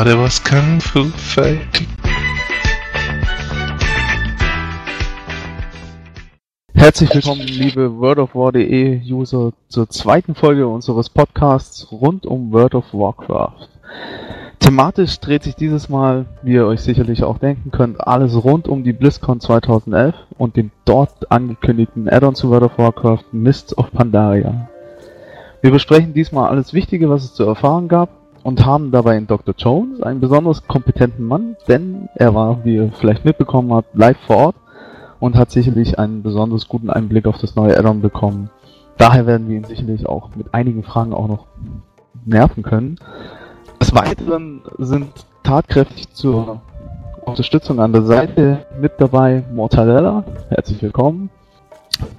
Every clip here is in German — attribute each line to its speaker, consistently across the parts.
Speaker 1: Everybody was Kung Fu fighting.
Speaker 2: Herzlich willkommen, liebe World of War.de User, zur zweiten Folge unseres Podcasts rund um World of Warcraft. Thematisch dreht sich dieses Mal, wie ihr euch sicherlich auch denken könnt, alles rund um die BlizzCon 2011 und den dort angekündigten Add-on zu World of Warcraft Mists of Pandaria. Wir besprechen diesmal alles Wichtige, was es zu erfahren gab und haben dabei in Dr. Jones einen besonders kompetenten Mann, denn er war, wie ihr vielleicht mitbekommen habt, live vor Ort und hat sicherlich einen besonders guten Einblick auf das neue Addon bekommen. Daher werden wir ihn sicherlich auch mit einigen Fragen auch noch nerven können. Des Weiteren sind tatkräftig zur Unterstützung an der Seite mit dabei Mortadella, herzlich willkommen.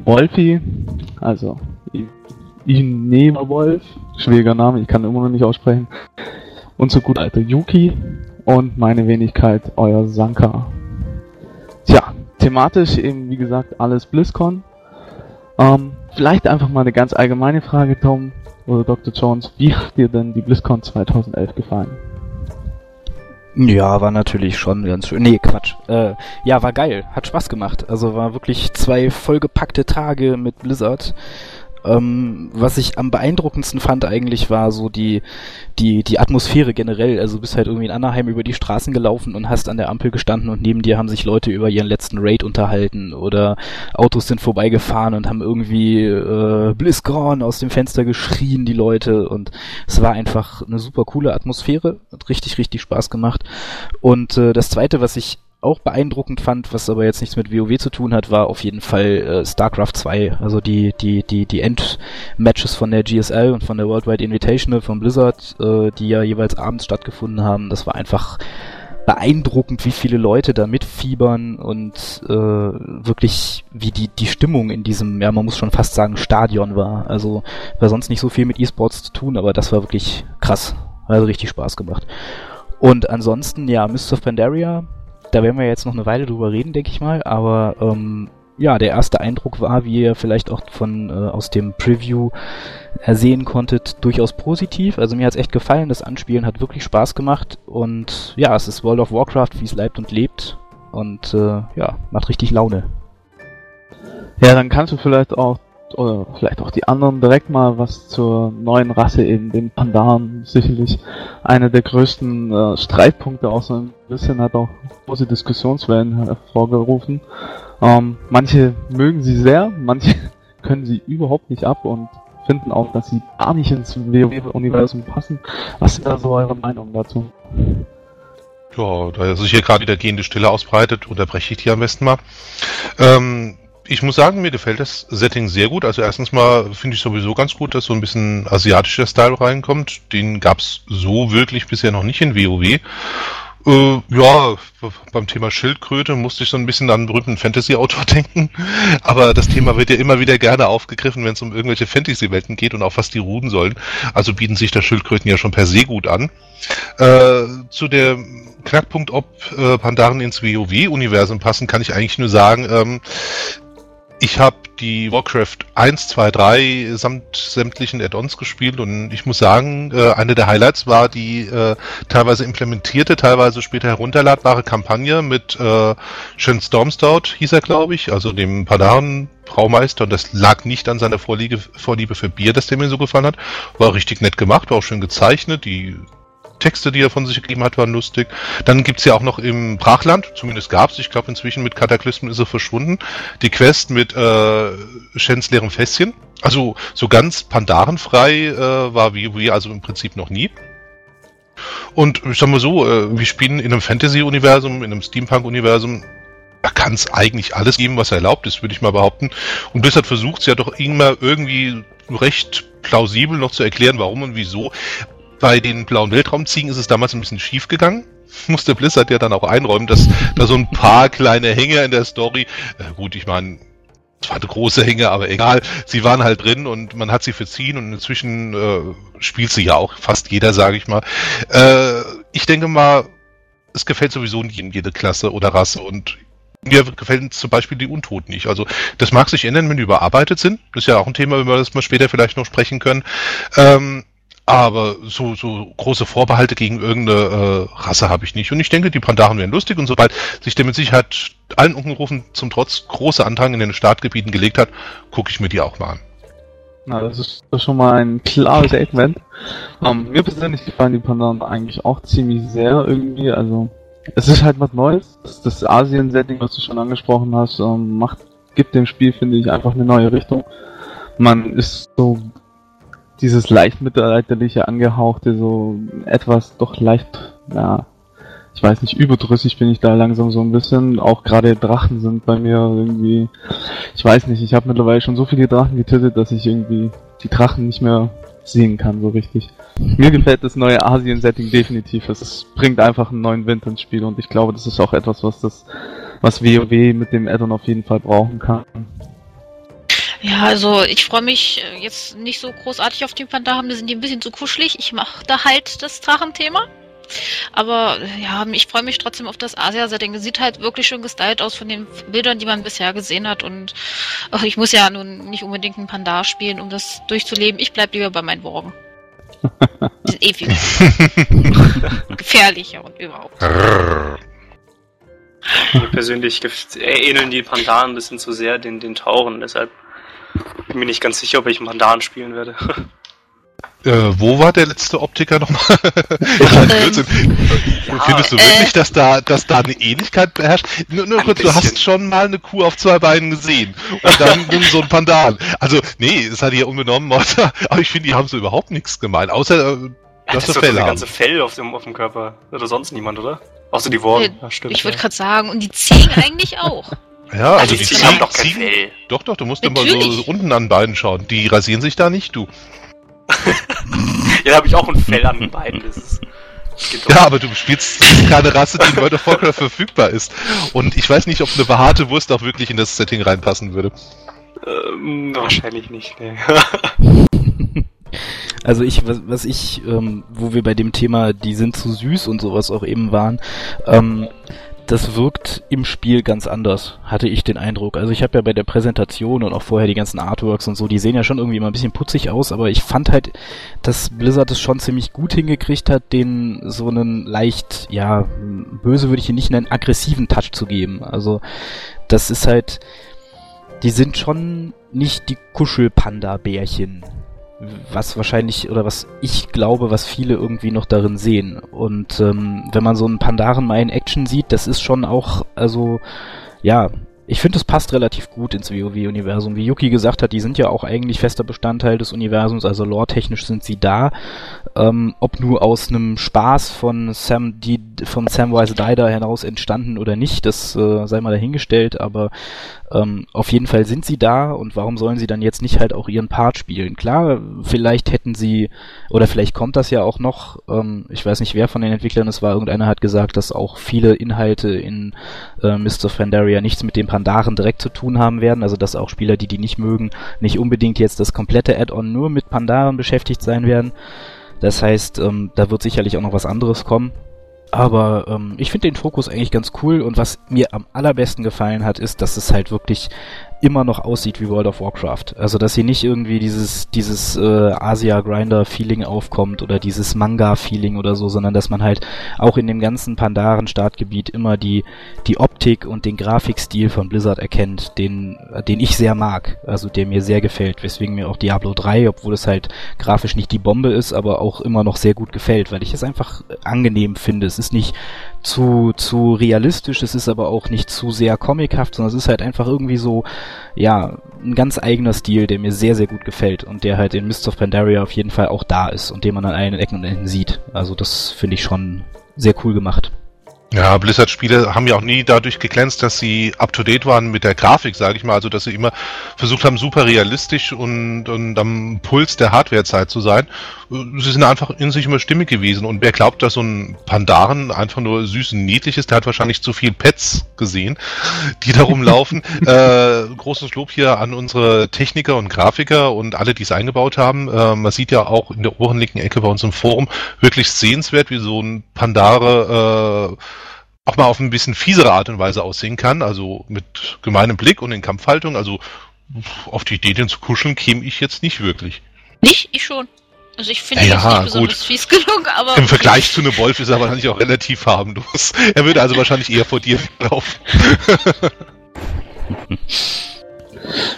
Speaker 2: Wolfi, also Inema Wolf, schwieriger Name, ich kann immer noch nicht aussprechen. Und zu gut alter Yuki und meine Wenigkeit, euer Sanka. Tja, thematisch eben wie gesagt alles BlizzCon. Ähm, vielleicht einfach mal eine ganz allgemeine Frage, Tom oder Dr. Jones. Wie hat dir denn die BlizzCon 2011 gefallen?
Speaker 3: Ja, war natürlich schon ganz schön. Nee, Quatsch. Äh, ja, war geil. Hat Spaß gemacht. Also war wirklich zwei vollgepackte Tage mit Blizzard. Ähm, was ich am beeindruckendsten fand eigentlich war so die, die, die Atmosphäre generell. Also du bist halt irgendwie in Anaheim über die Straßen gelaufen und hast an der Ampel gestanden und neben dir haben sich Leute über ihren letzten Raid unterhalten oder Autos sind vorbeigefahren und haben irgendwie äh, BlizzCon aus dem Fenster geschrien, die Leute und es war einfach eine super coole Atmosphäre. Hat richtig, richtig Spaß gemacht. Und äh, das zweite, was ich auch beeindruckend fand, was aber jetzt nichts mit WoW zu tun hat, war auf jeden Fall äh, StarCraft 2, also die die die die Endmatches von der GSL und von der Worldwide Invitational von Blizzard, äh, die ja jeweils abends stattgefunden haben. Das war einfach beeindruckend, wie viele Leute da mitfiebern und äh, wirklich wie die die Stimmung in diesem, ja man muss schon fast sagen Stadion war. Also war sonst nicht so viel mit E-Sports zu tun, aber das war wirklich krass, also richtig Spaß gemacht. Und ansonsten ja, Mr. Pandaria da werden wir jetzt noch eine Weile drüber reden, denke ich mal. Aber ähm, ja, der erste Eindruck war, wie ihr vielleicht auch von äh, aus dem Preview ersehen konntet, durchaus positiv. Also mir hat's echt gefallen. Das Anspielen hat wirklich Spaß gemacht. Und ja, es ist World of Warcraft, wie es leibt und lebt. Und äh, ja, macht richtig Laune.
Speaker 2: Ja, dann kannst du vielleicht auch oder vielleicht auch die anderen direkt mal was zur neuen Rasse eben, den Pandaren. Sicherlich einer der größten äh, Streitpunkte, auch so ein bisschen hat auch große Diskussionswellen hervorgerufen. Ähm, manche mögen sie sehr, manche können sie überhaupt nicht ab und finden auch, dass sie gar nicht ins WoW-Universum passen. Was sind da so eure Meinungen dazu?
Speaker 1: Ja, da sich hier gerade wieder gehende Stille ausbreitet, unterbreche ich die am besten mal. Ähm, ich muss sagen, mir gefällt das Setting sehr gut. Also erstens mal finde ich sowieso ganz gut, dass so ein bisschen asiatischer Style reinkommt. Den gab's so wirklich bisher noch nicht in WoW. Äh, ja, beim Thema Schildkröte musste ich so ein bisschen an einen berühmten Fantasy-Autor denken. Aber das Thema wird ja immer wieder gerne aufgegriffen, wenn es um irgendwelche Fantasy-Welten geht und auch was die ruhen sollen. Also bieten sich da Schildkröten ja schon per se gut an. Äh, zu der Knackpunkt, ob äh, Pandaren ins WoW-Universum passen, kann ich eigentlich nur sagen, ähm, ich habe die Warcraft 1, 2, 3 samt sämtlichen Add-ons gespielt und ich muss sagen, äh, eine der Highlights war die äh, teilweise implementierte, teilweise später herunterladbare Kampagne mit äh, Shen Stormstout, hieß er glaube ich, also dem Pandaren Braumeister und das lag nicht an seiner Vorliebe, Vorliebe für Bier, dass der mir so gefallen hat. War richtig nett gemacht, war auch schön gezeichnet, die Texte, die er von sich gegeben hat, waren lustig. Dann gibt's ja auch noch im Brachland, zumindest gab's, ich glaube inzwischen mit Kataklysmen ist er verschwunden, die Quest mit äh, Shens leerem Fässchen. Also so ganz pandarenfrei äh, war WoW also im Prinzip noch nie. Und ich sag mal so, äh, wir spielen in einem Fantasy-Universum, in einem Steampunk-Universum. Da kann es eigentlich alles geben, was erlaubt ist, würde ich mal behaupten. Und Blizzard versucht es ja doch immer irgendwie recht plausibel noch zu erklären, warum und wieso. Bei den blauen Weltraumziegen ist es damals ein bisschen schief gegangen. Musste Blizzard ja dann auch einräumen, dass da so ein paar kleine Hänger in der Story, äh, gut, ich meine, es war eine große Hänge, aber egal, sie waren halt drin und man hat sie verziehen und inzwischen äh, spielt sie ja auch fast jeder, sage ich mal. Äh, ich denke mal, es gefällt sowieso nicht in jede Klasse oder Rasse und mir gefällt zum Beispiel die Untoten nicht. Also das mag sich ändern, wenn die überarbeitet sind. Das ist ja auch ein Thema, über das wir später vielleicht noch sprechen können. Ähm, Aber so, so große Vorbehalte gegen irgendeine äh, Rasse habe ich nicht. Und ich denke, die Pandaren wären lustig und sobald sich der mit Sicherheit allen Unkenrufen zum Trotz große Andrang in den Startgebieten gelegt hat, gucke ich mir die auch mal an.
Speaker 2: Na, das ist schon mal ein klares Statement. Um, mir persönlich gefallen die Pandaren eigentlich auch ziemlich sehr irgendwie. Also, es ist halt was Neues. Das, das Asien-Setting, was du schon angesprochen hast, um, macht, gibt dem Spiel, finde ich, einfach eine neue Richtung. Man ist so dieses leicht mittelalterliche angehauchte, so etwas doch leicht, ja, ich weiß nicht, überdrüssig bin ich da langsam so ein bisschen. Auch gerade Drachen sind bei mir irgendwie, ich weiß nicht, ich habe mittlerweile schon so viele Drachen getötet, dass ich irgendwie die Drachen nicht mehr sehen kann so richtig. Mir gefällt das neue Asien-Setting definitiv. Es bringt einfach einen neuen Wind ins Spiel und ich glaube, das ist auch etwas, was das, was WoW mit dem Addon auf jeden Fall brauchen kann.
Speaker 4: Ja, also ich freue mich äh, jetzt nicht so großartig auf die Pandaren, mir sind die ein bisschen zu kuschelig. Ich mache da halt das Drachenthema. Aber ja, ich freue mich trotzdem auf das Asia-Setting. Sieht halt wirklich schon gestylt aus von den Bildern, die man bisher gesehen hat. Und ach, ich muss ja nun nicht unbedingt einen Pandar spielen, um das durchzuleben. Ich bleib lieber bei meinen Worgen. Die sind eh viel gefährlicher und überhaupt.
Speaker 5: Mir persönlich ähneln die Pandaren ein bisschen zu sehr den, den Tauren, deshalb bin ich mir nicht ganz sicher, ob ich einen Pandaren spielen werde.
Speaker 1: Äh, wo war der letzte Optiker nochmal? ähm, ja, Findest du wirklich, äh, dass da, dass da eine Ähnlichkeit beherrscht? Nur, nur kurz, bisschen. du hast schon mal eine Kuh auf zwei Beinen gesehen und dann so ein Pandan. Also, nee, das hat hier unbenommen, aber ich finde, die haben so überhaupt nichts gemeint, außer, äh,
Speaker 5: ja, dass das Fell haben. ganze Fell auf dem, auf dem Körper. Oder sonst niemand, oder? Außer die Worte.
Speaker 4: Ja, ich würde gerade sagen, und die Ziegen eigentlich auch.
Speaker 1: Ja, also, also die, Ziegen haben doch kein Fell. Doch, doch, du musst Natürlich. immer so unten an beiden schauen. Die rasieren sich da nicht, du.
Speaker 5: ja, da habe ich auch ein Fell an den Beinen. Das ist,
Speaker 1: ja, aber du spielst keine Rasse, die in World of Warcraft verfügbar ist. Und ich weiß nicht, ob eine behaarte Wurst auch wirklich in das Setting reinpassen würde.
Speaker 5: Ähm, wahrscheinlich nicht, nee.
Speaker 3: Also ich, was, was ich, ähm, wo wir bei dem Thema, die sind zu süß und sowas auch eben waren, ähm, das wirkt im Spiel ganz anders, hatte ich den Eindruck. Also ich habe ja bei der Präsentation und auch vorher die ganzen Artworks und so, die sehen ja schon irgendwie immer ein bisschen putzig aus, aber ich fand halt, dass Blizzard es schon ziemlich gut hingekriegt hat, den so einen leicht, ja, böse würde ich ihn nicht nennen, aggressiven Touch zu geben. Also das ist halt, die sind schon nicht die Kuschelpanda-Bärchen, was wahrscheinlich oder was ich glaube, was viele irgendwie noch darin sehen. Und ähm, wenn man so einen Pandaren mal in Action sieht, das ist schon auch, also ja, ich finde, es passt relativ gut ins WoW-Universum. Wie Yuki gesagt hat, die sind ja auch eigentlich fester Bestandteil des Universums, also lore-technisch sind sie da. Ähm, ob nur aus einem Spaß von Sam, die, von Samwise Dider heraus entstanden oder nicht, das äh, sei mal dahingestellt, aber ähm, auf jeden Fall sind sie da und warum sollen sie dann jetzt nicht halt auch ihren Part spielen? Klar, vielleicht hätten sie, oder vielleicht kommt das ja auch noch, ähm, ich weiß nicht, wer von den Entwicklern es war, irgendeiner hat gesagt, dass auch viele Inhalte in äh, Mr. Fandaria nichts mit dem Pandaren direkt zu tun haben werden, also dass auch Spieler, die die nicht mögen, nicht unbedingt jetzt das komplette Add-on nur mit Pandaren beschäftigt sein werden. Das heißt, ähm, da wird sicherlich auch noch was anderes kommen. Aber ähm, ich finde den Fokus eigentlich ganz cool und was mir am allerbesten gefallen hat, ist, dass es halt wirklich immer noch aussieht wie World of Warcraft. Also dass hier nicht irgendwie dieses dieses äh, Asia Grinder Feeling aufkommt oder dieses Manga Feeling oder so, sondern dass man halt auch in dem ganzen Pandaren Startgebiet immer die die Optik und den Grafikstil von Blizzard erkennt, den den ich sehr mag, also der mir sehr gefällt, weswegen mir auch Diablo 3, obwohl es halt grafisch nicht die Bombe ist, aber auch immer noch sehr gut gefällt, weil ich es einfach angenehm finde. Es ist nicht zu, zu realistisch, es ist aber auch nicht zu sehr comichaft, sondern es ist halt einfach irgendwie so, ja, ein ganz eigener Stil, der mir sehr, sehr gut gefällt und der halt in Mists of Pandaria auf jeden Fall auch da ist und den man an allen Ecken und Enden sieht. Also das finde ich schon sehr cool gemacht.
Speaker 1: Ja, Blizzard-Spiele haben ja auch nie dadurch geglänzt, dass sie up-to-date waren mit der Grafik, sage ich mal. Also, dass sie immer versucht haben, super realistisch und, und am Puls der Hardwarezeit zu sein. Sie sind einfach in sich immer stimmig gewesen. Und wer glaubt, dass so ein Pandaren einfach nur süß und niedlich ist, der hat wahrscheinlich zu viel Pets gesehen, die da rumlaufen. äh, großes Lob hier an unsere Techniker und Grafiker und alle, die es eingebaut haben. Äh, man sieht ja auch in der oberen linken Ecke bei uns im Forum wirklich sehenswert, wie so ein Pandare äh, auch mal auf ein bisschen fiesere Art und Weise aussehen kann, also mit gemeinem Blick und in Kampfhaltung. Also auf die Idee, den zu kuscheln, käme ich jetzt nicht wirklich.
Speaker 4: Nicht? Ich schon. Also ich finde
Speaker 1: Ja,
Speaker 4: das nicht
Speaker 1: gut.
Speaker 4: besonders fies genug, aber...
Speaker 1: Ja,
Speaker 4: nicht
Speaker 1: gut.
Speaker 4: besonders fies genug, aber...
Speaker 1: Im Vergleich zu einem Wolf ist er wahrscheinlich auch relativ harmlos. Er würde also wahrscheinlich eher vor dir laufen.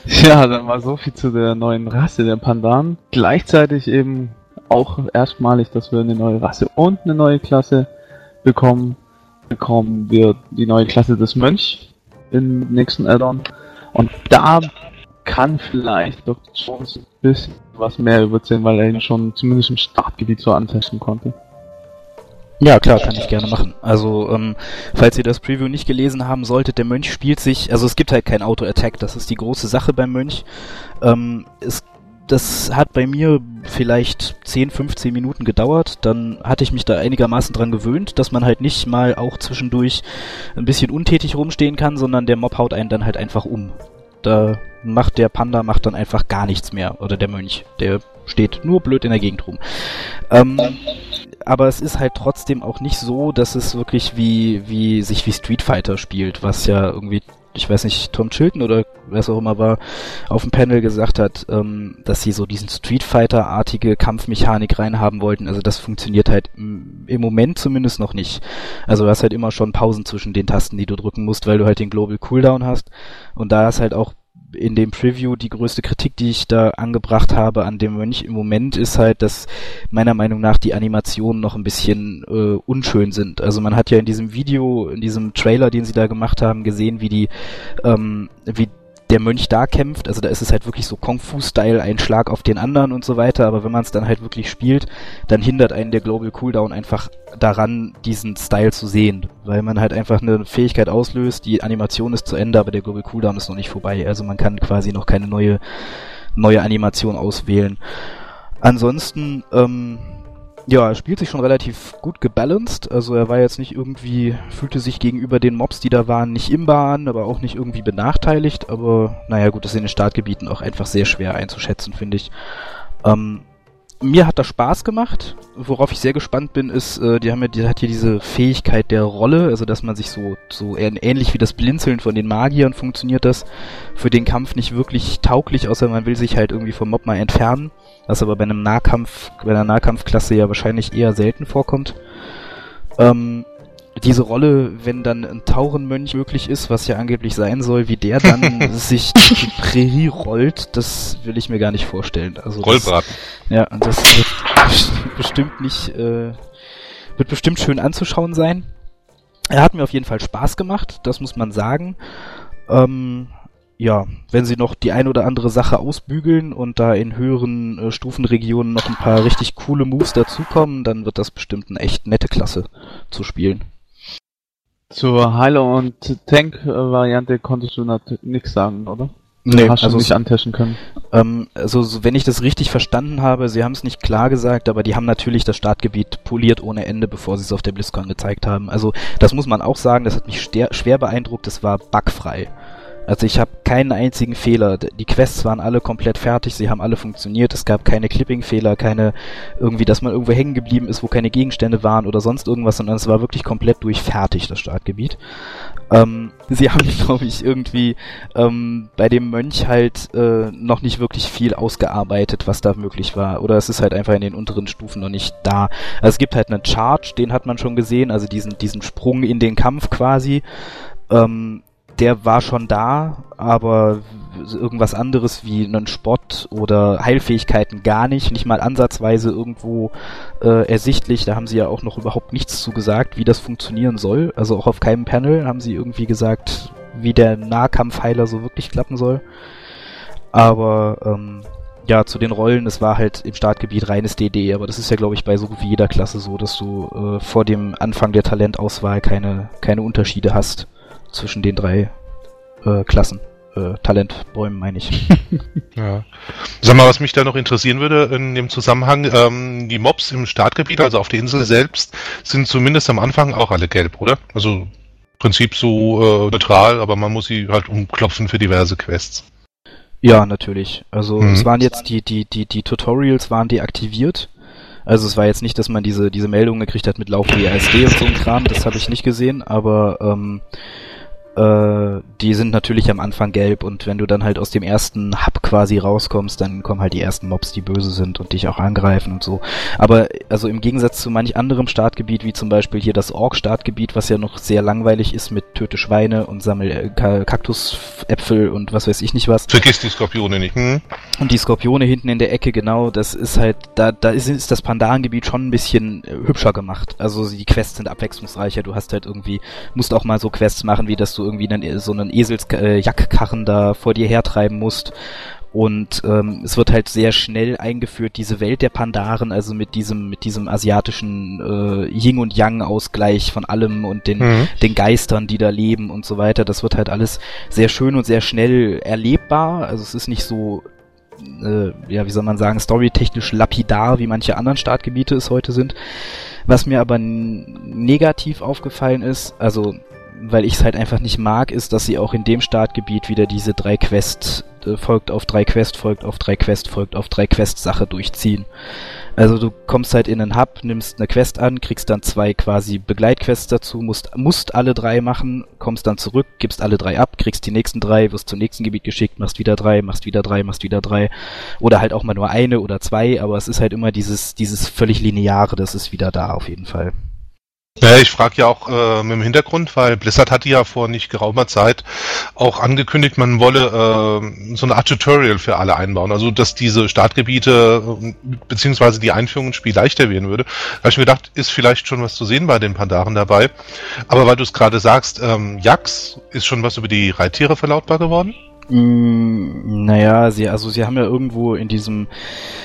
Speaker 2: Ja, dann war so viel zu der neuen Rasse der Pandan. Gleichzeitig eben auch erstmalig, dass wir eine neue Rasse und eine neue Klasse bekommen. Bekommen wir die neue Klasse des Mönch im nächsten Addon. Und da kann vielleicht Dr. Jones ein bisschen was mehr überzählen, weil er ihn schon zumindest im Startgebiet so antesten konnte.
Speaker 3: Ja, klar, kann ich gerne machen. Also, ähm, falls ihr das Preview nicht gelesen haben solltet, der Mönch spielt sich, also es gibt halt kein Auto-Attack, das ist die große Sache beim Mönch. Ähm, es, das hat bei mir vielleicht 10, 15 Minuten gedauert, dann hatte ich mich da einigermaßen dran gewöhnt, dass man halt nicht mal auch zwischendurch ein bisschen untätig rumstehen kann, sondern der Mob haut einen dann halt einfach um. Da macht der Panda macht dann einfach gar nichts mehr, oder der Mönch, der steht nur blöd in der Gegend rum. Ähm, aber es ist halt trotzdem auch nicht so, dass es wirklich wie, wie sich wie Street Fighter spielt, was ja irgendwie, ich weiß nicht, Tom Chilton oder wer es auch immer war, auf dem Panel gesagt hat, ähm, dass sie so diesen Street Fighter-artige Kampfmechanik reinhaben wollten. Also das funktioniert halt im, im Moment zumindest noch nicht. Also du hast halt immer schon Pausen zwischen den Tasten, die du drücken musst, weil du halt den Global Cooldown hast. Und da ist halt auch in dem Preview die größte Kritik, die ich da angebracht habe an dem Mönch im Moment, ist halt, dass meiner Meinung nach die Animationen noch ein bisschen äh, unschön sind. Also man hat ja in diesem Video, in diesem Trailer, den sie da gemacht haben, gesehen, wie die, ähm, wie der Mönch da kämpft. Also da ist es halt wirklich so Kung-Fu-Style, ein Schlag auf den anderen und so weiter. Aber wenn man es dann halt wirklich spielt, dann hindert einen der Global Cooldown einfach daran, diesen Style zu sehen. Weil man halt einfach eine Fähigkeit auslöst, die Animation ist zu Ende, aber der Global Cooldown ist noch nicht vorbei. Also man kann quasi noch keine neue, neue Animation auswählen. Ansonsten, ähm, ja, er spielt sich schon relativ gut gebalanced. Also er war jetzt nicht irgendwie, fühlte sich gegenüber den Mobs, die da waren, nicht im Bahn, aber auch nicht irgendwie benachteiligt. Aber naja, gut, das ist in den Startgebieten auch einfach sehr schwer einzuschätzen, finde ich. Ähm, mir hat das Spaß gemacht. Worauf ich sehr gespannt bin, ist, äh, die haben ja, die hat hier diese Fähigkeit der Rolle, also dass man sich so, so ähn- ähnlich wie das Blinzeln von den Magiern funktioniert das für den Kampf nicht wirklich tauglich, außer man will sich halt irgendwie vom Mob mal entfernen, was aber bei einem Nahkampf, bei einer Nahkampfklasse ja wahrscheinlich eher selten vorkommt. Ähm, diese Rolle, wenn dann ein Taurenmönch möglich ist, was ja angeblich sein soll, wie der dann sich die Prärie rollt, das will ich mir gar nicht vorstellen. Also das,
Speaker 1: Rollbraten.
Speaker 3: ja, und das wird best- bestimmt nicht, äh, wird bestimmt schön anzuschauen sein. Er hat mir auf jeden Fall Spaß gemacht, das muss man sagen. Ähm, ja, wenn sie noch die ein oder andere Sache ausbügeln und da in höheren äh, Stufenregionen noch ein paar richtig coole Moves dazukommen, dann wird das bestimmt eine echt nette Klasse zu spielen.
Speaker 2: Zur Heiler- und Tank-Variante konntest du natürlich nichts sagen, oder?
Speaker 3: Nee,
Speaker 2: Hast du
Speaker 3: also
Speaker 2: nicht antesten können.
Speaker 3: Ähm, also so, wenn ich das richtig verstanden habe, sie haben es nicht klar gesagt, aber die haben natürlich das Startgebiet poliert ohne Ende, bevor sie es auf der BlizzCon gezeigt haben. Also das muss man auch sagen, das hat mich schwer beeindruckt, es war bugfrei. Also ich habe keinen einzigen Fehler. Die Quests waren alle komplett fertig, sie haben alle funktioniert, es gab keine Clipping-Fehler, keine irgendwie, dass man irgendwo hängen geblieben ist, wo keine Gegenstände waren oder sonst irgendwas, sondern es war wirklich komplett durchfertig, das Startgebiet. Ähm, sie haben, glaube ich, irgendwie ähm, bei dem Mönch halt äh, noch nicht wirklich viel ausgearbeitet, was da möglich war. Oder es ist halt einfach in den unteren Stufen noch nicht da. Also es gibt halt einen Charge, den hat man schon gesehen, also diesen, diesen Sprung in den Kampf quasi. Ähm, der war schon da, aber irgendwas anderes wie einen Spott oder Heilfähigkeiten gar nicht, nicht mal ansatzweise irgendwo äh, ersichtlich. Da haben sie ja auch noch überhaupt nichts zu gesagt, wie das funktionieren soll. Also auch auf keinem Panel haben sie irgendwie gesagt, wie der Nahkampfheiler so wirklich klappen soll. Aber ähm, ja, zu den Rollen, es war halt im Startgebiet reines DD, aber das ist ja, glaube ich, bei so gut wie jeder Klasse so, dass du äh, vor dem Anfang der Talentauswahl keine, keine Unterschiede hast zwischen den drei äh, Klassen. Äh, Talentbäumen meine ich.
Speaker 1: Ja. Sag mal, was mich da noch interessieren würde in dem Zusammenhang, ähm, die Mobs im Startgebiet, also auf der Insel selbst, sind zumindest am Anfang auch alle gelb, oder? Also im Prinzip so äh, neutral, aber man muss sie halt umklopfen für diverse Quests.
Speaker 3: Ja, natürlich. Also
Speaker 1: Mhm.
Speaker 3: es waren jetzt die, die, die, die Tutorials waren deaktiviert. Also es war jetzt nicht, dass man diese, diese Meldung gekriegt hat mit Lauf WASD und so ein Kram, das habe ich nicht gesehen, aber ähm, Äh, die sind natürlich am Anfang gelb und wenn du dann halt aus dem ersten Hub quasi rauskommst, dann kommen halt die ersten Mobs, die böse sind und dich auch angreifen und so. Aber also im Gegensatz zu manch anderem Startgebiet, wie zum Beispiel hier das Ork-Startgebiet, was ja noch sehr langweilig ist mit töte Schweine und sammel äh, Kaktusäpfel und was weiß ich nicht was.
Speaker 1: Vergiss die Skorpione nicht. Hm?
Speaker 3: Und die Skorpione hinten in der Ecke, genau, das ist halt, da, da ist, ist das Pandarengebiet schon ein bisschen äh, hübscher gemacht. Also die Quests sind abwechslungsreicher, du hast halt irgendwie, musst auch mal so Quests machen, wie dass du irgendwie einen, so einen Eselsjackkarren da vor dir hertreiben musst. Und ähm, es wird halt sehr schnell eingeführt, diese Welt der Pandaren, also mit diesem, mit diesem asiatischen äh, Yin und Yang-Ausgleich von allem und den, mhm. den Geistern, die da leben und so weiter. Das wird halt alles sehr schön und sehr schnell erlebbar. Also es ist nicht so äh, ja, wie soll man sagen, storytechnisch lapidar, wie manche anderen Startgebiete es heute sind. Was mir aber negativ aufgefallen ist, also weil ich es halt einfach nicht mag, ist, dass sie auch in dem Startgebiet wieder diese drei Quest äh, folgt auf drei Quest, folgt auf drei Quest, folgt auf drei Quest Sache durchziehen. Also du kommst halt in einen Hub, nimmst eine Quest an, kriegst dann zwei quasi Begleitquests dazu, musst, musst alle drei machen, kommst dann zurück, gibst alle drei ab, kriegst die nächsten drei, wirst zum nächsten Gebiet geschickt, machst wieder drei, machst wieder drei, machst wieder drei. Oder halt auch mal nur eine oder zwei, aber es ist halt immer dieses, dieses völlig lineare, das ist wieder da auf jeden Fall.
Speaker 1: Ja, ich frage ja auch äh, mit dem Hintergrund, weil Blizzard hatte ja vor nicht geraumer Zeit auch angekündigt, man wolle äh, so eine Art Tutorial für alle einbauen. Also dass diese Startgebiete äh, beziehungsweise die Einführung ins Spiel leichter werden würde. Da habe ich mir gedacht, ist vielleicht schon was zu sehen bei den Pandaren dabei. Aber weil du es gerade sagst, ähm, Jax ist schon was über die Reittiere verlautbar geworden?
Speaker 3: Mm, naja, sie, also sie haben ja irgendwo in diesem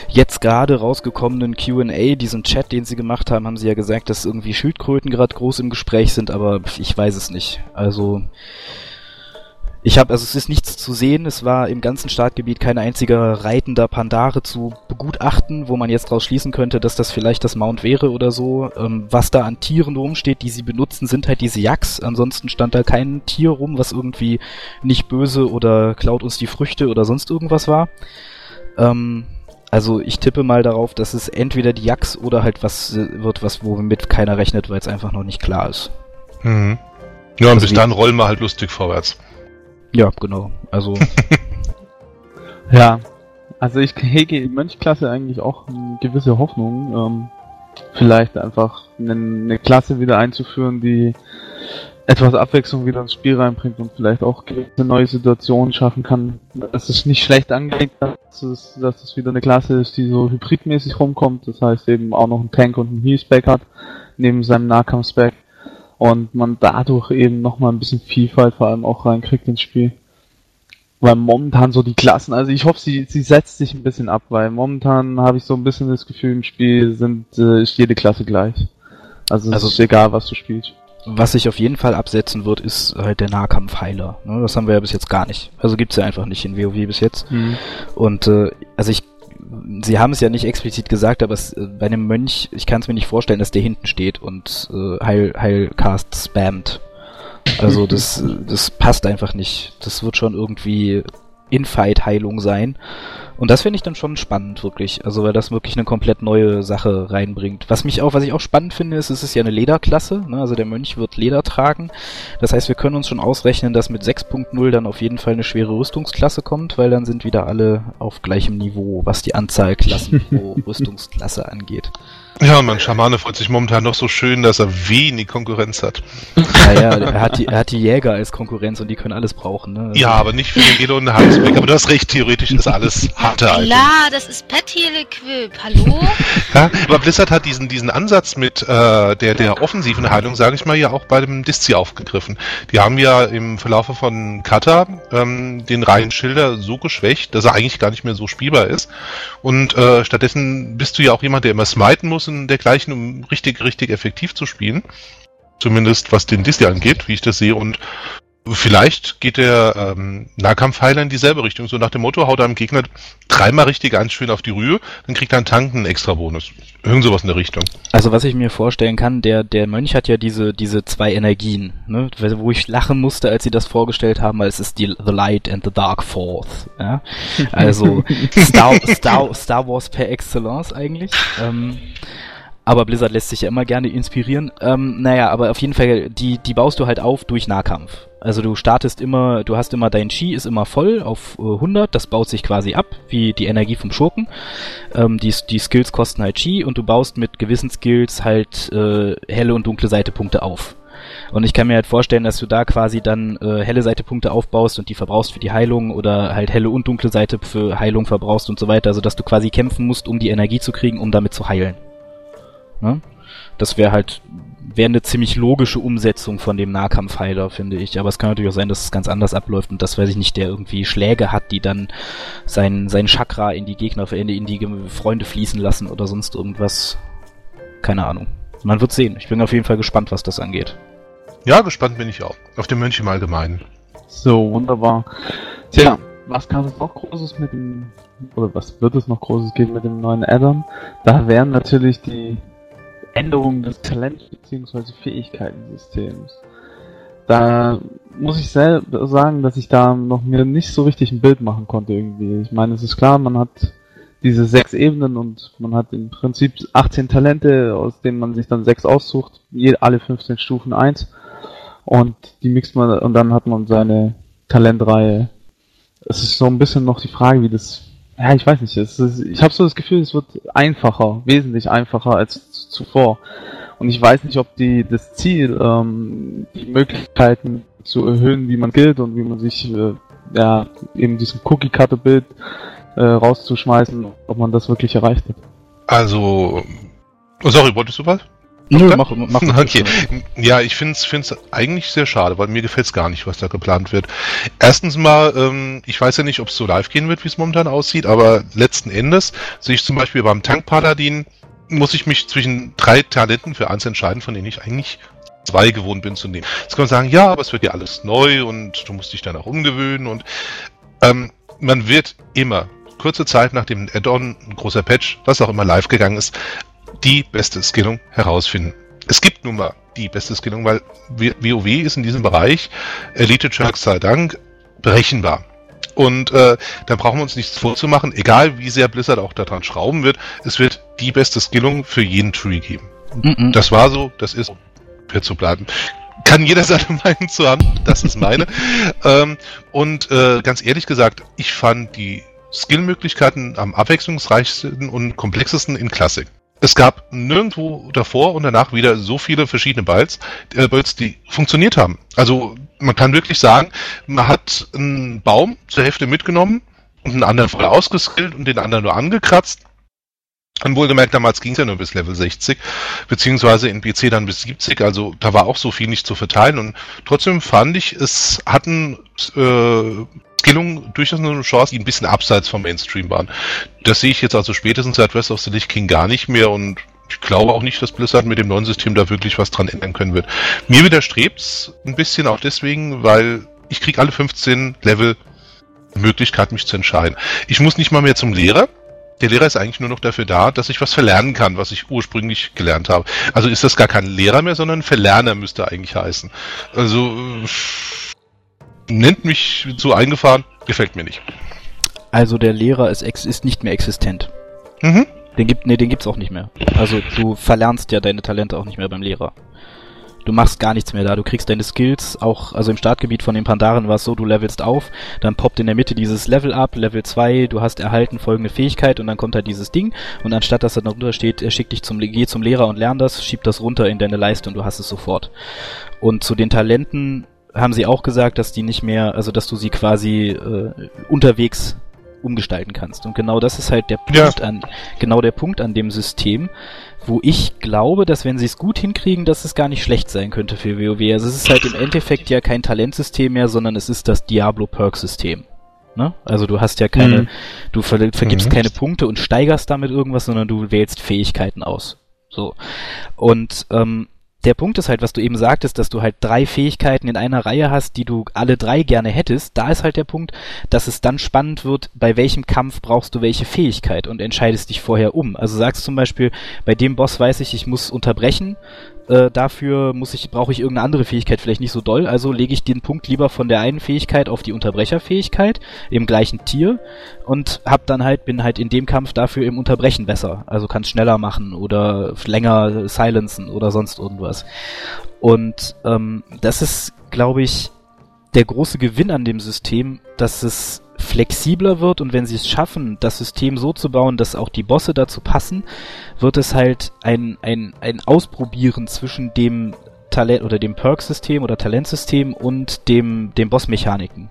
Speaker 3: jetzt gerade rausgekommenen QA, diesen Chat, den sie gemacht haben, haben sie ja gesagt, dass irgendwie Schildkröten gerade groß im Gespräch sind, aber ich weiß es nicht. Also ich habe, also es ist nichts zu sehen, es war im ganzen Startgebiet kein einziger reitender Pandare zu begutachten, wo man jetzt daraus schließen könnte, dass das vielleicht das Mount wäre oder so. Ähm, was da an Tieren rumsteht, die sie benutzen, sind halt diese Yaks. Ansonsten stand da kein Tier rum, was irgendwie nicht böse oder klaut uns die Früchte oder sonst irgendwas war. Ähm, also ich tippe mal darauf, dass es entweder die Yaks oder halt was wird, was womit keiner rechnet, weil es einfach noch nicht klar ist.
Speaker 1: Mhm. Ja, und also bis dann rollen wir halt lustig vorwärts.
Speaker 3: Ja, genau. Also.
Speaker 2: ja. Also ich hege in Mönchklasse eigentlich auch eine gewisse Hoffnung, ähm, vielleicht einfach eine, eine, Klasse wieder einzuführen, die etwas Abwechslung wieder ins Spiel reinbringt und vielleicht auch gewisse neue Situationen schaffen kann. Es ist nicht schlecht angelegt, dass es, dass es wieder eine Klasse ist, die so hybridmäßig rumkommt. Das heißt eben auch noch einen Tank und einen Heal-Spec hat, neben seinem Nahkampf-Spec und man dadurch eben nochmal ein bisschen Vielfalt vor allem auch reinkriegt ins Spiel. Weil momentan so die Klassen, also ich hoffe, sie, sie setzt sich ein bisschen ab, weil momentan habe ich so ein bisschen das Gefühl, im Spiel sind, äh, ist jede Klasse gleich. Also, also es ist egal, was du spielst.
Speaker 3: Was sich auf jeden Fall absetzen wird, ist halt der Nahkampfheiler. Ne? Das haben wir ja bis jetzt gar nicht. Also gibt's ja einfach nicht in WoW bis jetzt. Mhm. Und äh, also ich sie haben es ja nicht explizit gesagt, aber es, äh, bei einem Mönch, ich kann es mir nicht vorstellen, dass der hinten steht und äh, Heil, Heilcast spammt. Also das, das passt einfach nicht. Das wird schon irgendwie In-Fight-Heilung sein. Und das finde ich dann schon spannend, wirklich. Also, weil das wirklich eine komplett neue Sache reinbringt. Was mich auch, was ich auch spannend finde, ist, es ist ja eine Lederklasse, ne? Also der Mönch wird Leder tragen. Das heißt, wir können uns schon ausrechnen, dass mit 6.0 dann auf jeden Fall eine schwere Rüstungsklasse kommt, weil dann sind wieder alle auf gleichem Niveau, was die Anzahl Klassen pro Rüstungsklasse angeht.
Speaker 1: Ja, mein Schamane freut sich momentan noch so schön, dass er wenig Konkurrenz hat.
Speaker 3: Naja, er hat, die, er hat die Jäger als Konkurrenz und die können alles brauchen. Ne?
Speaker 1: Also ja, aber nicht für den Elo und Hansbeck. Aber du hast recht, theoretisch ist alles harte Klar,
Speaker 4: Klar, das ist Petty Equip. Hallo?
Speaker 1: ja, aber Blizzard hat diesen, diesen Ansatz mit äh, der, der offensiven Heilung, sage ich mal, ja auch bei dem Diszi aufgegriffen. Die haben ja im Verlaufe von Kata ähm, den Reihen Schilder so geschwächt, dass er eigentlich gar nicht mehr so spielbar ist. Und äh, stattdessen bist du ja auch jemand, der immer smiten muss und dergleichen, um richtig, richtig effektiv zu spielen. Zumindest was den Disney angeht, wie ich das sehe. Und vielleicht geht der ähm, Nahkampfheiler in dieselbe Richtung. So nach dem Motto, haut einem Gegner dreimal richtig ganz schön auf die Rühe, dann kriegt er einen Tank einen extra Bonus. Irgend sowas in der Richtung.
Speaker 3: Also was ich mir vorstellen kann, der, der Mönch hat ja diese, diese zwei Energien, ne? wo ich lachen musste, als sie das vorgestellt haben, weil es ist die The Light and the Dark Force. Ja? Also Star, Star, Star Wars per Excellence eigentlich. Ähm, Aber Blizzard lässt sich ja immer gerne inspirieren. Ähm, naja, aber auf jeden Fall, die, die baust du halt auf durch Nahkampf. Also du startest immer, du hast immer, dein Chi ist immer voll auf äh, 100, das baut sich quasi ab, wie die Energie vom Schurken. Ähm, die, die Skills kosten halt Chi und du baust mit gewissen Skills halt äh, helle und dunkle Seitepunkte auf. Und ich kann mir halt vorstellen, dass du da quasi dann äh, helle Seitepunkte aufbaust und die verbrauchst für die Heilung oder halt helle und dunkle Seite für Heilung verbrauchst und so weiter. Also dass du quasi kämpfen musst, um die Energie zu kriegen, um damit zu heilen. Ne? Das wäre halt wäre eine ziemlich logische Umsetzung von dem Nahkampfheiler, finde ich. Aber es kann natürlich auch sein, dass es ganz anders abläuft und das weiß ich nicht, der irgendwie Schläge hat, die dann sein, sein Chakra in die Gegner, in die, in die Freunde fließen lassen oder sonst irgendwas. Keine Ahnung. Man wird sehen. Ich bin auf jeden Fall gespannt, was das angeht.
Speaker 1: Ja, gespannt bin ich auch. Auf den Mönch im Allgemeinen.
Speaker 2: So, wunderbar. Tja, was kann es noch Großes mit dem, oder was wird es noch Großes geben mit dem neuen Addon? Da wären natürlich die Änderungen des Talent- bzw. Fähigkeitensystems. Da muss ich selber sagen, dass ich da noch mir nicht so richtig ein Bild machen konnte irgendwie. Ich meine, es ist klar, man hat diese sechs Ebenen und man hat im Prinzip 18 Talente, aus denen man sich dann sechs aussucht, alle 15 Stufen eins und die mixt man und dann hat man seine Talentreihe. Es ist so ein bisschen noch die Frage, wie das ja, ich weiß nicht, ist, ich habe so das Gefühl, es wird einfacher, wesentlich einfacher als zuvor. Und ich weiß nicht, ob die das Ziel, ähm, die Möglichkeiten zu erhöhen, wie man gilt und wie man sich äh, ja eben diesem Cookie-Cutter-Bild äh, rauszuschmeißen, ob man das wirklich erreicht hat.
Speaker 1: Also, oh, sorry, wolltest du was?
Speaker 3: Nö, mach, mach
Speaker 1: Okay. Ja, ich finde es eigentlich sehr schade, weil mir gefällt es gar nicht, was da geplant wird. Erstens mal, ähm, ich weiß ja nicht, ob es so live gehen wird, wie es momentan aussieht, aber letzten Endes sehe ich zum Beispiel beim Tank-Paladin, muss ich mich zwischen drei Talenten für eins entscheiden, von denen ich eigentlich zwei gewohnt bin zu nehmen. Jetzt kann man sagen, ja, aber es wird ja alles neu und du musst dich dann auch umgewöhnen und ähm, man wird immer kurze Zeit nach dem Add-on, ein großer Patch, was auch immer live gegangen ist, die beste Skillung herausfinden. Es gibt nun mal die beste Skillung, weil WoW ist in diesem Bereich, Elite Jerks sei Dank, berechenbar. Und äh, da brauchen wir uns nichts vorzumachen, egal wie sehr Blizzard auch daran schrauben wird, es wird die beste Skillung für jeden Tree geben. -mm. Das war so, das ist, wird so bleiben. Kann jeder seine Meinung zu haben, das ist meine. ähm, und äh, ganz ehrlich gesagt, ich fand die Skillmöglichkeiten am abwechslungsreichsten und komplexesten in Classic es gab nirgendwo davor und danach wieder so viele verschiedene Builds, äh, Builds, die funktioniert haben. Also man kann wirklich sagen, man hat einen Baum zur Hälfte mitgenommen und einen anderen voll ausgeskillt und den anderen nur angekratzt. Und wohlgemerkt, damals ging es ja nur bis Level 60, beziehungsweise in PC dann bis 70, also da war auch so viel nicht zu verteilen und trotzdem fand ich, es hatten äh, Skillung durchaus eine Chance, die ein bisschen abseits vom Mainstream waren. Das sehe ich jetzt also spätestens seit West of the Lich King gar nicht mehr und ich glaube auch nicht, dass Blizzard mit dem neuen System da wirklich was dran ändern können wird. Mir widerstrebt's ein bisschen auch deswegen, weil ich kriege alle 15 Level Möglichkeit, mich zu entscheiden. Ich muss nicht mal mehr zum Lehrer. Der Lehrer ist eigentlich nur noch dafür da, dass ich was verlernen kann, was ich ursprünglich gelernt habe. Also ist das gar kein Lehrer mehr, sondern Verlerner müsste eigentlich heißen. Also nennt mich so eingefahren, gefällt mir nicht.
Speaker 3: Also der Lehrer ist, ist nicht mehr existent. Mhm. Den gibt, nee, den gibt's auch nicht mehr. Also du verlernst ja deine Talente auch nicht mehr beim Lehrer. Du machst gar nichts mehr da. Du kriegst deine Skills auch, also im Startgebiet von den Pandaren war es so, du levelst auf, dann poppt in der Mitte dieses Level up, Level 2, du hast erhalten folgende Fähigkeit und dann kommt halt dieses Ding und anstatt dass da drunter steht, er schickt dich zum, geh zum Lehrer und lern das, schieb das runter in deine Leiste und du hast es sofort. Und zu den Talenten haben sie auch gesagt, dass die nicht mehr, also dass du sie quasi äh, unterwegs umgestalten kannst. Und genau das ist halt der Punkt ja. an, genau der Punkt an dem System, wo ich glaube, dass wenn sie es gut hinkriegen, dass es gar nicht schlecht sein könnte für WoW. Also es ist halt im Endeffekt ja kein Talentsystem mehr, sondern es ist das Diablo Perk System. Ne? Also du hast ja keine, mhm. du ver vergibst mhm. keine Punkte und steigerst damit irgendwas, sondern du wählst Fähigkeiten aus. So. Und ähm, der Punkt ist halt, was du eben sagtest, dass du halt drei Fähigkeiten in einer Reihe hast, die du alle drei gerne hättest. Da ist halt der Punkt, dass es dann spannend wird, bei welchem Kampf brauchst du welche Fähigkeit und entscheidest dich vorher um. Also sagst zum Beispiel, bei dem Boss weiß ich, ich muss unterbrechen, äh, dafür muss ich, brauche ich irgendeine andere Fähigkeit vielleicht nicht so doll, also lege ich den Punkt lieber von der einen Fähigkeit auf die Unterbrecherfähigkeit im gleichen Tier und hab dann halt, bin halt in dem Kampf dafür im Unterbrechen besser. Also kann schneller machen oder länger silenzen oder sonst irgendwas. Und ähm, das ist, glaube ich, der große Gewinn an dem System, dass es flexibler wird und wenn sie es schaffen, das System so zu bauen, dass auch die Bosse dazu passen, wird es halt ein, ein, ein Ausprobieren zwischen dem Talent oder dem Perk-System oder Talentsystem und dem, dem Boss-Mechaniken.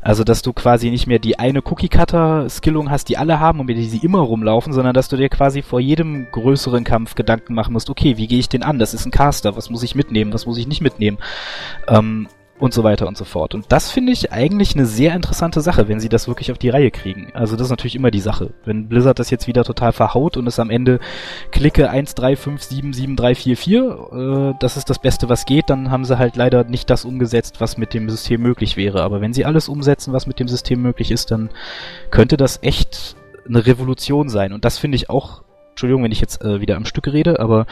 Speaker 3: Also, dass du quasi nicht mehr die eine Cookie-Cutter-Skillung hast, die alle haben und mit der sie immer rumlaufen, sondern dass du dir quasi vor jedem größeren Kampf Gedanken machen musst, okay, wie gehe ich den an? Das ist ein Caster, was muss ich mitnehmen, was muss ich nicht mitnehmen? Ähm, und so weiter und so fort. Und das finde ich eigentlich eine sehr interessante Sache, wenn sie das wirklich auf die Reihe kriegen. Also das ist natürlich immer die Sache. Wenn Blizzard das jetzt wieder total verhaut und es am Ende klicke 1, 3, 5, 7, 7, 3, 4, 4, äh, das ist das Beste, was geht, dann haben sie halt leider nicht das umgesetzt, was mit dem System möglich wäre. Aber wenn sie alles umsetzen, was mit dem System möglich ist, dann könnte das echt eine Revolution sein. Und das finde ich auch, Entschuldigung, wenn ich jetzt äh, wieder am Stück rede, aber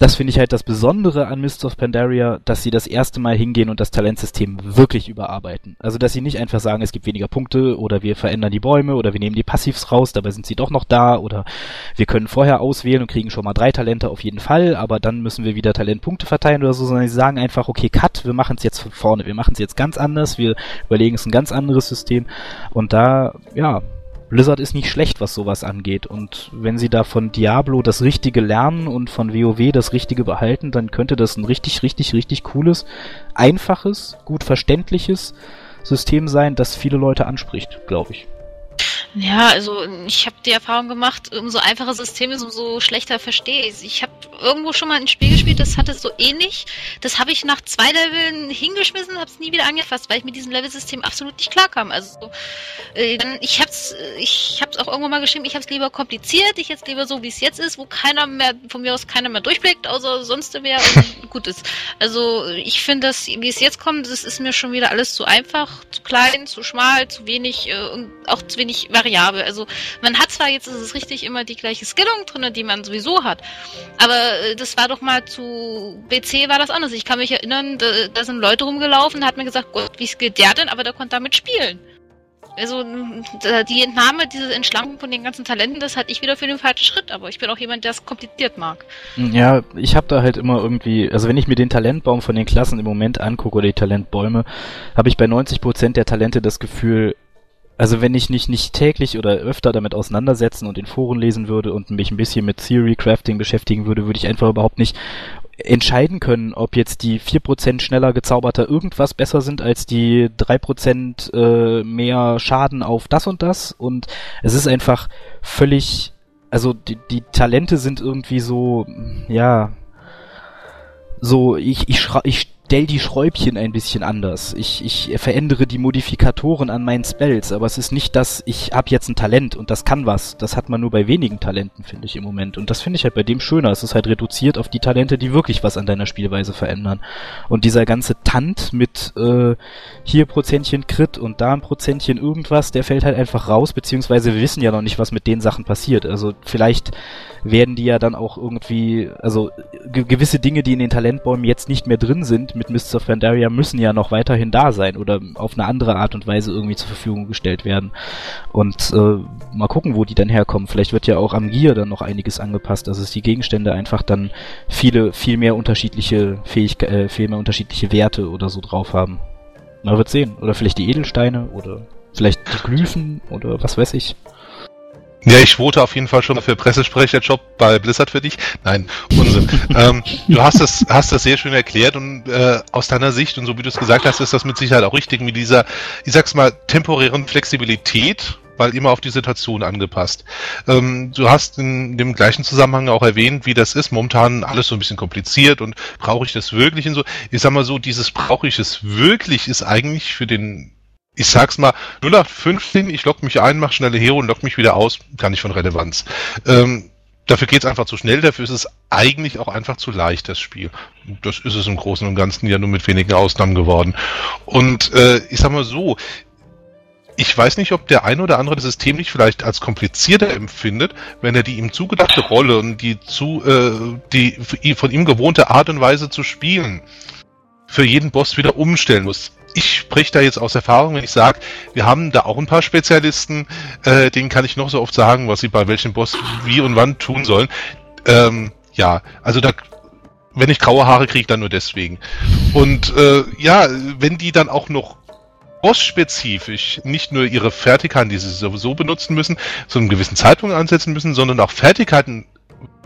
Speaker 3: das finde ich halt das Besondere an Mists of Pandaria, dass sie das erste Mal hingehen und das Talentsystem wirklich überarbeiten. Also, dass sie nicht einfach sagen, es gibt weniger Punkte oder wir verändern die Bäume oder wir nehmen die Passivs raus, dabei sind sie doch noch da oder wir können vorher auswählen und kriegen schon mal drei Talente auf jeden Fall, aber dann müssen wir wieder Talentpunkte verteilen oder so, sondern sie sagen einfach, okay, cut, wir machen es jetzt von vorne, wir machen es jetzt ganz anders, wir überlegen es ein ganz anderes System und da, ja, Blizzard ist nicht schlecht, was sowas angeht. Und wenn sie da von Diablo das Richtige lernen und von WoW das Richtige behalten, dann könnte das ein richtig, richtig, richtig cooles, einfaches, gut verständliches System sein, das viele Leute anspricht, glaube ich.
Speaker 4: Ja, also ich habe die Erfahrung gemacht, umso einfacher System ist, umso schlechter verstehe ich. Ich habe irgendwo schon mal ein Spiel gespielt, das hatte so ähnlich. Das habe ich nach zwei Leveln hingeschmissen, habe es nie wieder angefasst, weil ich mit diesem Level-System absolut nicht klarkam. Also äh, ich habe es ich hab's auch irgendwann mal geschrieben, ich habe es lieber kompliziert, ich jetzt lieber so, wie es jetzt ist, wo keiner mehr, von mir aus keiner mehr durchblickt, außer sonst wer und gut ist. Also ich finde, dass wie es jetzt kommt, das ist mir schon wieder alles zu einfach, zu klein, zu schmal, zu wenig, äh, auch zu wenig variabel. Also man hat zwar jetzt, ist es richtig, immer die gleiche Skillung drin, die man sowieso hat, aber äh, das war doch mal zu BC war das anders. Ich kann mich erinnern, da, da sind Leute rumgelaufen, hat mir gesagt, Gott, wie skillt der denn? Aber der konnte damit spielen. Also die Entnahme, diese Entschlankung von den ganzen Talenten, das hatte ich wieder für den falschen Schritt, aber ich bin auch jemand, der es kompliziert mag.
Speaker 3: Ja, ich habe da halt immer irgendwie, also wenn ich mir den Talentbaum von den Klassen im Moment angucke oder die Talentbäume, habe ich bei 90% der Talente das Gefühl, also wenn ich nicht, nicht täglich oder öfter damit auseinandersetzen und in Foren lesen würde und mich ein bisschen mit Theory Crafting beschäftigen würde, würde ich einfach überhaupt nicht entscheiden können, ob jetzt die 4% schneller gezauberter irgendwas besser sind als die 3% äh, mehr Schaden auf das und das. Und es ist einfach völlig, also die, die Talente sind irgendwie so, ja, so, ich, ich, ich stell die Schräubchen ein bisschen anders. Ich, ich verändere die Modifikatoren an meinen Spells, aber es ist nicht, dass ich hab jetzt ein Talent und das kann was. Das hat man nur bei wenigen Talenten, finde ich im Moment. Und das finde ich halt bei dem schöner. Es ist halt reduziert auf die Talente, die wirklich was an deiner Spielweise verändern. Und dieser ganze Tant mit äh, hier Prozentchen Crit und da ein Prozentchen irgendwas, der fällt halt einfach raus, beziehungsweise wir wissen ja noch nicht, was mit den Sachen passiert. Also vielleicht werden die ja dann auch irgendwie, also gewisse Dinge, die in den Talentbäumen jetzt nicht mehr drin sind, mit Mists of Pandaria müssen ja noch weiterhin da sein oder auf eine andere Art und Weise irgendwie zur Verfügung gestellt werden. Und äh, mal gucken, wo die dann herkommen. Vielleicht wird ja auch am Gear dann noch einiges angepasst, dass es die Gegenstände einfach dann viele, viel mehr unterschiedliche Fähigkeiten, äh, viel mehr unterschiedliche Werte oder so drauf haben. Man wird sehen. Oder vielleicht die Edelsteine oder vielleicht die Glyphen oder was weiß ich.
Speaker 1: Ja, ich vote auf jeden Fall schon für Pressesprecherjob bei Blizzard für dich. Nein, Unsinn. ähm, du hast das, hast das sehr schön erklärt und äh, aus deiner Sicht und so wie du es gesagt hast, ist das mit Sicherheit auch richtig mit dieser, ich sag's mal, temporären Flexibilität, weil immer auf die Situation angepasst. Ähm, du hast in dem gleichen Zusammenhang auch erwähnt, wie das ist. Momentan alles so ein bisschen kompliziert und brauche ich das wirklich und so. Ich sag mal so, dieses brauche ich es wirklich ist eigentlich für den ich sag's mal, 0815, ich logge mich ein, mache schnelle Hero und logge mich wieder aus, gar nicht von Relevanz. Ähm, dafür geht's einfach zu schnell, dafür ist es eigentlich auch einfach zu leicht, das Spiel. Das ist es im Großen und Ganzen ja nur mit wenigen Ausnahmen geworden. Und äh, ich sag mal so, ich weiß nicht, ob der ein oder andere das System nicht vielleicht als komplizierter empfindet, wenn er die ihm zugedachte Rolle und die zu äh, die von ihm gewohnte Art und Weise zu spielen für jeden Boss wieder umstellen muss. Ich spreche da jetzt aus Erfahrung, wenn ich sage, wir haben da auch ein paar Spezialisten, äh, denen kann ich noch so oft sagen, was sie bei welchem Boss wie und wann tun sollen. Ähm, ja, also da wenn ich graue Haare kriege, dann nur deswegen. Und äh, ja, wenn die dann auch noch boss-spezifisch nicht nur ihre Fertigkeiten, die sie sowieso benutzen müssen, zu einem gewissen Zeitpunkt ansetzen müssen, sondern auch Fertigkeiten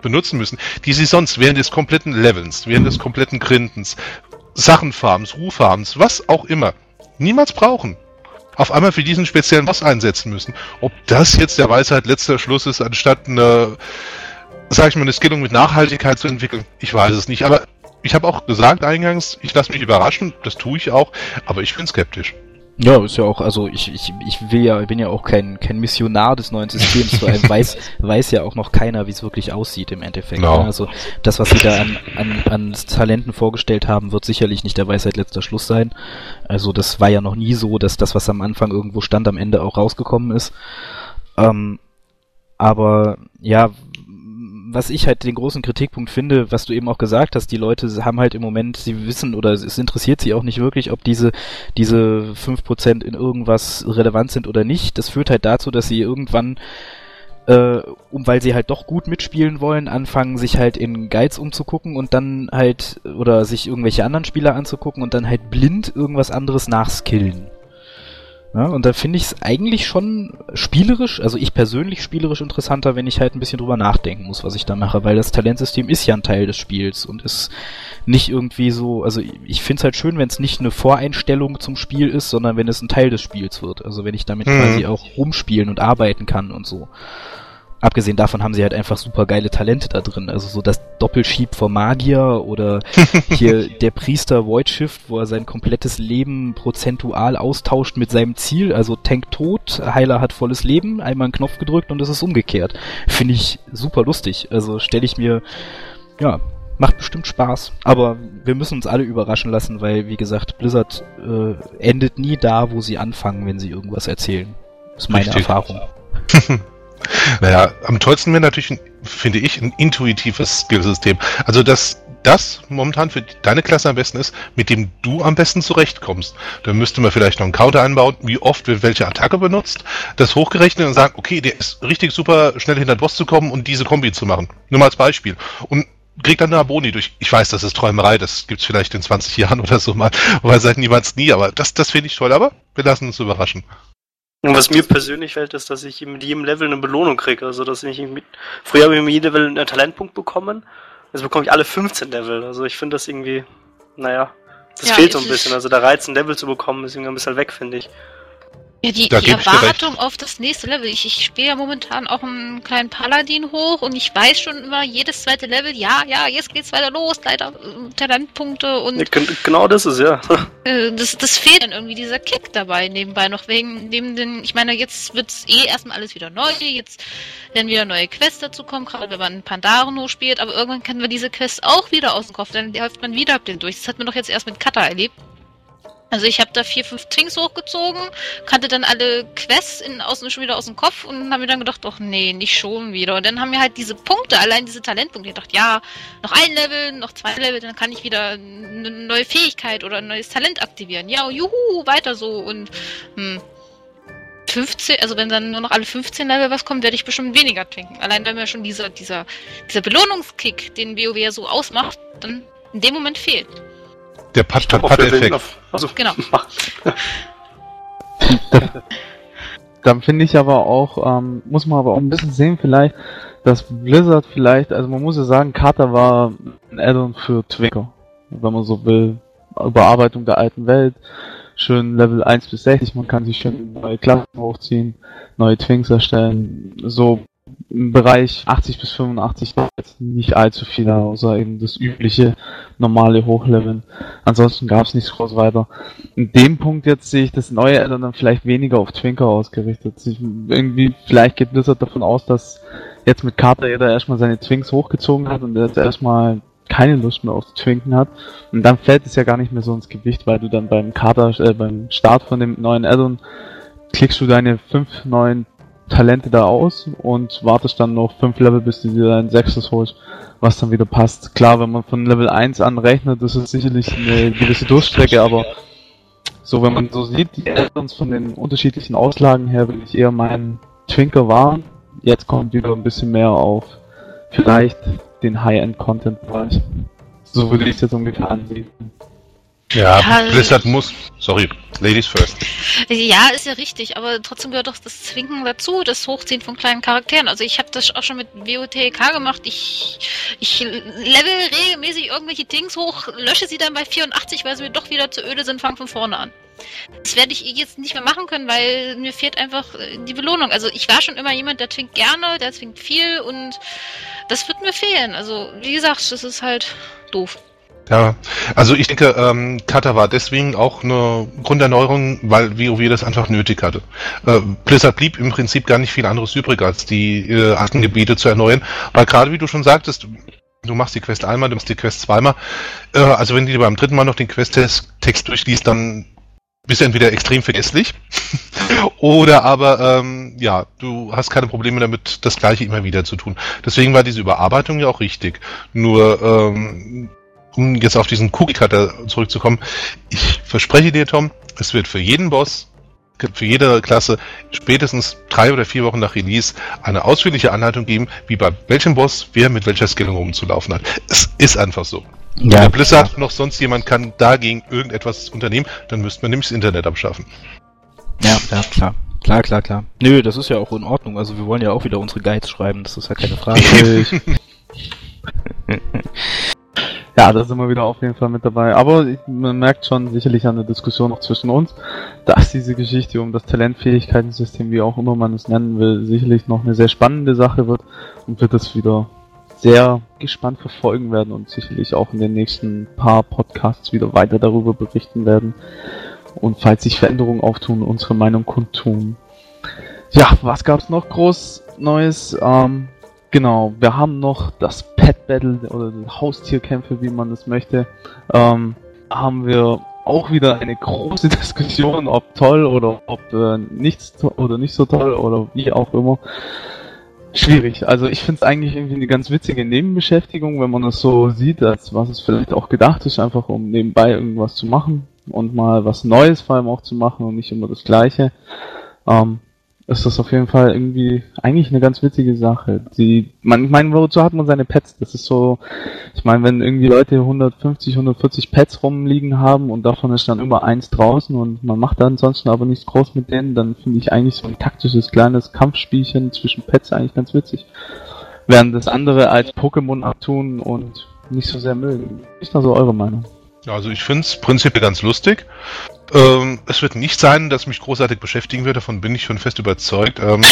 Speaker 1: benutzen müssen, die sie sonst während des kompletten Levels, während des kompletten Grindens, Sachenfarms, Ruffarms, was auch immer, niemals brauchen. Auf einmal für diesen speziellen Boss einsetzen müssen. Ob das jetzt der Weisheit letzter Schluss ist, anstatt eine, sag ich mal, eine Skillung mit Nachhaltigkeit zu entwickeln, ich weiß es nicht. Aber ich habe auch gesagt eingangs, ich lasse mich überraschen, das tue ich auch, aber ich bin skeptisch.
Speaker 3: Ja, ist ja auch, also ich, ich, ich will ja, bin ja auch kein, kein Missionar des neuen Systems, vor allem weiß, weiß ja auch noch keiner, wie es wirklich aussieht im Endeffekt.
Speaker 1: Genau.
Speaker 3: Ne? Also das, was sie da an, an, an Talenten vorgestellt haben, wird sicherlich nicht der Weisheit letzter Schluss sein. Also das war ja noch nie so, dass das, was am Anfang irgendwo stand, am Ende auch rausgekommen ist. Ähm, aber ja, was ich halt den großen Kritikpunkt finde, was du eben auch gesagt hast, die Leute haben halt im Moment, sie wissen oder es interessiert sie auch nicht wirklich, ob diese, diese fünf Prozent in irgendwas relevant sind oder nicht. Das führt halt dazu, dass sie irgendwann äh, um weil sie halt doch gut mitspielen wollen, anfangen sich halt in Guides umzugucken und dann halt oder sich irgendwelche anderen Spieler anzugucken und dann halt blind irgendwas anderes nachskillen. Ja, und da finde ich es eigentlich schon spielerisch, also ich persönlich spielerisch interessanter, wenn ich halt ein bisschen drüber nachdenken muss, was ich da mache, weil das Talentsystem ist ja ein Teil des Spiels und ist nicht irgendwie so, also ich finde es halt schön, wenn es nicht eine Voreinstellung zum Spiel ist, sondern wenn es ein Teil des Spiels wird. Also wenn ich damit mhm. quasi auch rumspielen und arbeiten kann und so. Abgesehen davon haben sie halt einfach super geile Talente da drin. Also so das Doppelschieb vor Magier oder hier der Priester Void Shift, wo er sein komplettes Leben prozentual austauscht mit seinem Ziel. Also Tank tot, Heiler hat volles Leben, einmal einen Knopf gedrückt und es ist umgekehrt. Finde ich super lustig. Also stelle ich mir, ja, macht bestimmt Spaß. Aber wir müssen uns alle überraschen lassen, weil, wie gesagt, Blizzard äh, endet nie da, wo sie anfangen, wenn sie irgendwas erzählen. Das ist meine Richtig. Erfahrung.
Speaker 1: Naja, am tollsten wäre natürlich, finde ich, ein intuitives Skillsystem. Also, dass das momentan für deine Klasse am besten ist, mit dem du am besten zurechtkommst. Dann müsste man vielleicht noch einen Counter einbauen, wie oft wir welche Attacke benutzt, das hochgerechnet und sagen, okay, der ist richtig super schnell hinter den Boss zu kommen und diese Kombi zu machen. Nur mal als Beispiel. Und kriegt dann eine Boni durch. Ich weiß, das ist Träumerei, das gibt's vielleicht in 20 Jahren oder so mal, weil seit niemals nie, aber das, das finde ich toll, aber wir lassen uns überraschen.
Speaker 5: Und was mir persönlich fällt, ist, dass ich mit jedem Level eine Belohnung kriege. Also, dass ich mit, früher habe ich mit jedem Level einen Talentpunkt bekommen. Jetzt bekomme ich alle 15 Level. Also, ich finde das irgendwie, naja, das ja, fehlt so ein bisschen. Also, der Reiz, ein Level zu bekommen, ist irgendwie ein bisschen weg, finde ich.
Speaker 4: Ja, die, die Erwartung auf das nächste Level. Ich, ich spiele ja momentan auch einen kleinen Paladin hoch und ich weiß schon immer, jedes zweite Level, ja, ja, jetzt geht's weiter los, leider äh, Talentpunkte und. Ja,
Speaker 5: genau das ist, ja.
Speaker 4: Äh, das, das fehlt dann irgendwie dieser Kick dabei nebenbei noch wegen dem, den, ich meine, jetzt wird's eh erstmal alles wieder neu, jetzt werden wieder neue Quests dazu kommen, gerade wenn man Pandaren hochspielt, aber irgendwann kennen wir diese Quests auch wieder aus dem Kopf, dann läuft man wieder ab den durch. Das hat man doch jetzt erst mit Kata erlebt. Also ich habe da vier, fünf Twinks hochgezogen, kannte dann alle Quests in, aus, schon wieder aus dem Kopf und habe mir dann gedacht, doch nee, nicht schon wieder. Und dann haben mir halt diese Punkte, allein diese Talentpunkte, ich dachte, ja, noch ein Level, noch zwei Level, dann kann ich wieder eine neue Fähigkeit oder ein neues Talent aktivieren. Ja, juhu, weiter so und hm, 15, also wenn dann nur noch alle 15 Level was kommt, werde ich bestimmt weniger trinken. Allein wenn mir schon dieser, dieser, dieser Belohnungskick, den WoW ja so ausmacht, dann in dem Moment fehlt.
Speaker 1: Der Pat-Pat-Pat-Effekt.
Speaker 2: Also, genau. Dann finde ich aber auch, ähm, muss man aber auch ein bisschen sehen vielleicht, dass Blizzard vielleicht, also man muss ja sagen, Carter war ein Addon für Twinker, wenn man so will. Überarbeitung der alten Welt, schön Level 1 bis 60, man kann sich schön neue Klassen hochziehen, neue Twinks erstellen, so im Bereich 80 bis 85 jetzt nicht allzu viel, außer eben das übliche normale Hochleveln. Ansonsten gab es nichts groß weiter. In dem Punkt jetzt sehe ich das neue Addon dann vielleicht weniger auf Twinker ausgerichtet. Ich, irgendwie, vielleicht geht Blizzard davon aus, dass jetzt mit Carter jeder erstmal seine Twinks hochgezogen hat und jetzt erstmal keine Lust mehr auf Twinken hat. Und dann fällt es ja gar nicht mehr so ins Gewicht, weil du dann beim Kader, äh, beim Start von dem neuen Addon klickst du deine fünf neuen Talente da aus und wartest dann noch fünf Level, bis du dir dein sechstes holst, was dann wieder passt. Klar, wenn man von Level 1 an rechnet, das ist sicherlich eine gewisse Durchstrecke, aber so, wenn man so sieht, die Addons von den unterschiedlichen Auslagen her, will ich eher meinen Twinker waren. Jetzt kommt wieder ein bisschen mehr auf vielleicht den High-End-Content-Bereich. So würde ich es jetzt ungefähr ansehen.
Speaker 1: Ja, ja, Blizzard muss. Sorry, Ladies first.
Speaker 4: Ja, ist ja richtig, aber trotzdem gehört doch das Zwinken dazu, das Hochziehen von kleinen Charakteren. Also ich habe das auch schon mit WOTK gemacht. Ich, ich level regelmäßig irgendwelche Dings hoch, lösche sie dann bei 84, weil sie mir doch wieder zu öde sind, fange von vorne an. Das werde ich jetzt nicht mehr machen können, weil mir fehlt einfach äh, die Belohnung. Also ich war schon immer jemand, der twinkt gerne, der twinkt viel und das wird mir fehlen. Also wie gesagt, das ist halt doof.
Speaker 1: Ja, also ich denke, ähm, Kata war deswegen auch eine Grunderneuerung, weil WoW das einfach nötig hatte. Äh, Blizzard blieb im Prinzip gar nicht viel anderes übrig, als die äh, alten Gebiete zu erneuern, weil gerade wie du schon sagtest, du machst die Quest einmal, du machst die Quest zweimal, äh, also wenn du dir beim dritten Mal noch den Quest-Text durchliest, dann bist du entweder extrem vergesslich oder aber ähm, ja, du hast keine Probleme damit, das gleiche immer wieder zu tun. Deswegen war diese Überarbeitung ja auch richtig. Nur ähm, um jetzt auf diesen Cookie-Cutter zurückzukommen, ich verspreche dir, Tom, es wird für jeden Boss, für jede Klasse spätestens drei oder vier Wochen nach Release eine ausführliche Anleitung geben, wie bei welchem Boss wer mit welcher Skillung rumzulaufen hat. Es ist einfach so. Ja, Wenn Blizzard klar. noch sonst jemand kann dagegen irgendetwas unternehmen, dann müsste man nämlich das Internet abschaffen.
Speaker 3: Ja, ja, klar. Klar, klar, klar. Nö, das ist ja auch in Ordnung. Also wir wollen ja auch wieder unsere Guides schreiben, das ist ja keine Frage.
Speaker 2: Ja, da sind wir wieder auf jeden Fall mit dabei. Aber man merkt schon sicherlich an der Diskussion noch zwischen uns, dass diese Geschichte um das Talentfähigkeitensystem, wie auch immer man es nennen will, sicherlich noch eine sehr spannende Sache wird und wird das wieder sehr gespannt verfolgen werden und sicherlich auch in den nächsten paar Podcasts wieder weiter darüber berichten werden. Und falls sich Veränderungen auftun, unsere Meinung kundtun. Ja, was gab's noch groß Neues? Ähm, Genau, wir haben noch das Pet Battle oder Haustierkämpfe, wie man es möchte. Ähm, haben wir auch wieder eine große Diskussion, ob toll oder ob äh, nichts oder nicht so toll oder wie auch immer. Schwierig. Also ich finde es eigentlich irgendwie eine ganz witzige Nebenbeschäftigung, wenn man es so sieht, als was es vielleicht auch gedacht ist, einfach um nebenbei irgendwas zu machen und mal was Neues vor allem auch zu machen und nicht immer das Gleiche. Ähm, ist das auf jeden Fall irgendwie eigentlich eine ganz witzige Sache. Die, man, ich meine, wozu hat man seine Pets? Das ist so, ich meine, wenn irgendwie Leute 150, 140 Pets rumliegen haben und davon ist dann immer eins draußen und man macht da ansonsten aber nichts groß mit denen, dann finde ich eigentlich so ein taktisches kleines Kampfspielchen zwischen Pets eigentlich ganz witzig. Während das andere als Pokémon abtun und nicht so sehr mögen. Ist da so eure Meinung?
Speaker 1: Also ich finde es prinzipiell ganz lustig. Ähm, es wird nicht sein, dass mich großartig beschäftigen wird, davon bin ich schon fest überzeugt. Ähm,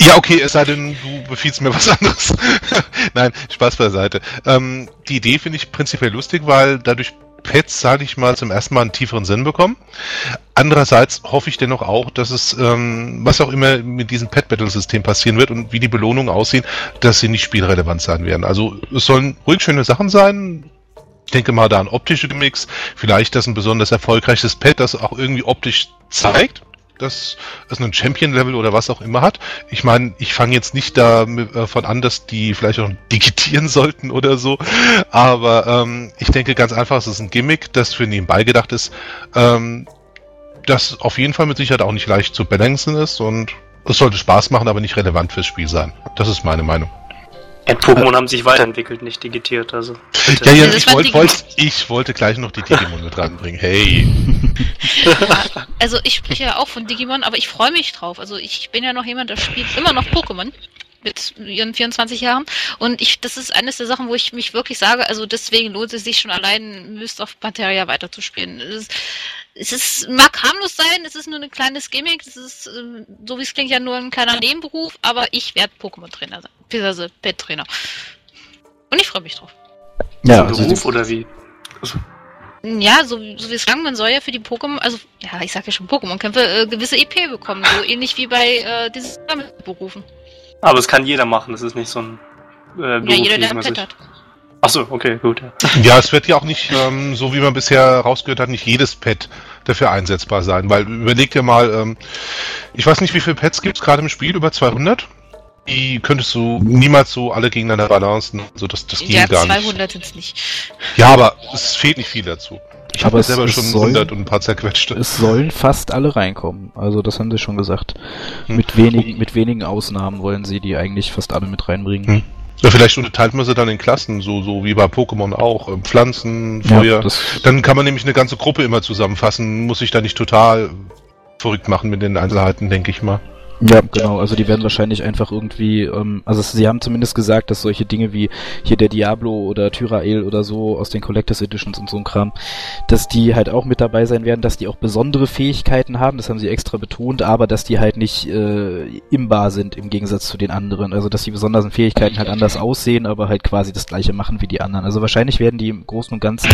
Speaker 1: ja, okay, es sei denn, du befiehlst mir was anderes. Nein, Spaß beiseite. Ähm, die Idee finde ich prinzipiell lustig, weil dadurch Pets, sage ich mal, zum ersten Mal einen tieferen Sinn bekommen. Andererseits hoffe ich dennoch auch, dass es, ähm, was auch immer mit diesem Pet-Battle-System passieren wird und wie die Belohnungen aussehen, dass sie nicht spielrelevant sein werden. Also es sollen ruhig schöne Sachen sein, ich denke mal da an optische Gimmicks, vielleicht das ein besonders erfolgreiches Pad, das auch irgendwie optisch zeigt, dass es einen Champion-Level oder was auch immer hat. Ich meine, ich fange jetzt nicht davon an, dass die vielleicht auch digitieren sollten oder so, aber ähm, ich denke ganz einfach, es ist ein Gimmick, das für nebenbei gedacht ist, ähm, das auf jeden Fall mit Sicherheit auch nicht leicht zu balancen ist und es sollte Spaß machen, aber nicht relevant fürs Spiel sein. Das ist meine Meinung.
Speaker 5: Ja, Pokémon haben sich weiterentwickelt, nicht digitiert, also.
Speaker 1: Bitte. Ja, ja, ich, wollt, wollt, ich wollte gleich noch die Digimon mit ranbringen. Hey.
Speaker 4: also ich spreche ja auch von Digimon, aber ich freue mich drauf. Also ich bin ja noch jemand, der spielt immer noch Pokémon mit ihren 24 Jahren. Und ich, das ist eines der Sachen, wo ich mich wirklich sage, also deswegen lohnt es sich schon allein, Myst of Materia weiterzuspielen. Es ist, es ist, mag harmlos sein, es ist nur ein kleines Gimmick, es ist, ähm, so wie es klingt, ja nur ein kleiner Nebenberuf, aber ich werde Pokémon-Trainer sein. Beziehungsweise Pet-Trainer. Und ich freue mich drauf.
Speaker 5: Ja, also Beruf oder wie? Also.
Speaker 4: Ja, so, so wie es klang, man soll ja für die Pokémon, also ja, ich sag ja schon Pokémon-Kämpfe, äh, gewisse EP bekommen, so ähnlich wie bei äh, diesen Berufen.
Speaker 5: Aber es kann jeder machen, das ist nicht so ein
Speaker 4: äh, Ja, jeder, der ein Pet hat.
Speaker 5: Achso, okay, gut. Ja.
Speaker 1: Ja, es wird ja auch nicht, ähm, so wie man bisher rausgehört hat, nicht jedes Pad dafür einsetzbar sein. Weil überleg dir mal, ähm, ich weiß nicht, wie viele Pads gibt es gerade im Spiel, über 200? Die könntest du niemals so alle gegeneinander balancen. So, das, das ging
Speaker 4: Ja,
Speaker 1: gar
Speaker 4: 200 sind es nicht.
Speaker 1: nicht. Ja, aber es fehlt nicht viel dazu. Ich habe
Speaker 3: es-
Speaker 1: selber schon
Speaker 3: soll-
Speaker 1: 100 und ein paar zerquetschte.
Speaker 3: Es sollen fast alle reinkommen. Also das haben sie schon gesagt.
Speaker 1: Hm.
Speaker 3: Mit wenigen, mit wenigen Ausnahmen wollen sie die eigentlich fast alle mit reinbringen.
Speaker 1: Hm. Ja, vielleicht unterteilt man sie dann in Klassen, so, so wie bei Pokémon auch. ähm, Pflanzen,
Speaker 3: Ja,
Speaker 1: Feuer.
Speaker 3: das,
Speaker 1: Dann kann man nämlich eine ganze Gruppe immer zusammenfassen, muss sich da nicht total verrückt machen mit den Einzelheiten, denke ich mal.
Speaker 3: Ja, genau. Also die werden wahrscheinlich einfach irgendwie, ähm, also sie haben zumindest gesagt, dass solche Dinge wie hier der Diablo oder Tyrael oder so aus den Collectors Editions und so ein Kram, dass die halt auch mit dabei sein werden, dass die auch besondere Fähigkeiten haben, das haben sie extra betont, aber dass die halt nicht äh, imbar sind im Gegensatz zu den anderen. Also dass die besonderen Fähigkeiten halt anders aussehen, aber halt quasi das gleiche machen wie die anderen. Also wahrscheinlich werden die im Großen und Ganzen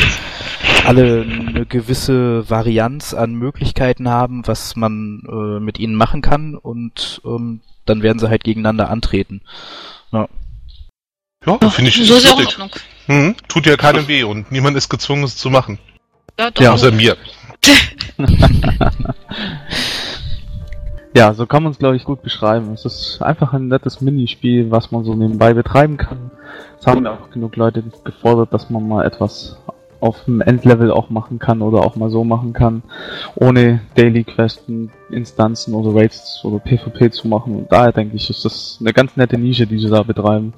Speaker 3: alle eine gewisse Varianz an Möglichkeiten haben, was man äh, mit ihnen machen kann und ähm, dann werden sie halt gegeneinander antreten.
Speaker 1: Ja, finde ich
Speaker 4: so ist ja in. Ordnung.
Speaker 1: Mhm. Tut ja keinem weh und niemand ist gezwungen, es zu machen.
Speaker 4: Ja, doch.
Speaker 2: Ja.
Speaker 1: Außer mir.
Speaker 2: Ja, so kann man es glaube ich gut beschreiben. Es ist einfach ein nettes Minispiel, was man so nebenbei betreiben kann. Es haben ja auch genug Leute gefordert, dass man mal etwas auf dem Endlevel auch machen kann oder auch mal so machen kann, ohne Daily Questen, Instanzen oder Raids oder PvP zu machen. Und daher denke ich, ist das eine ganz nette Nische, die sie da betreiben.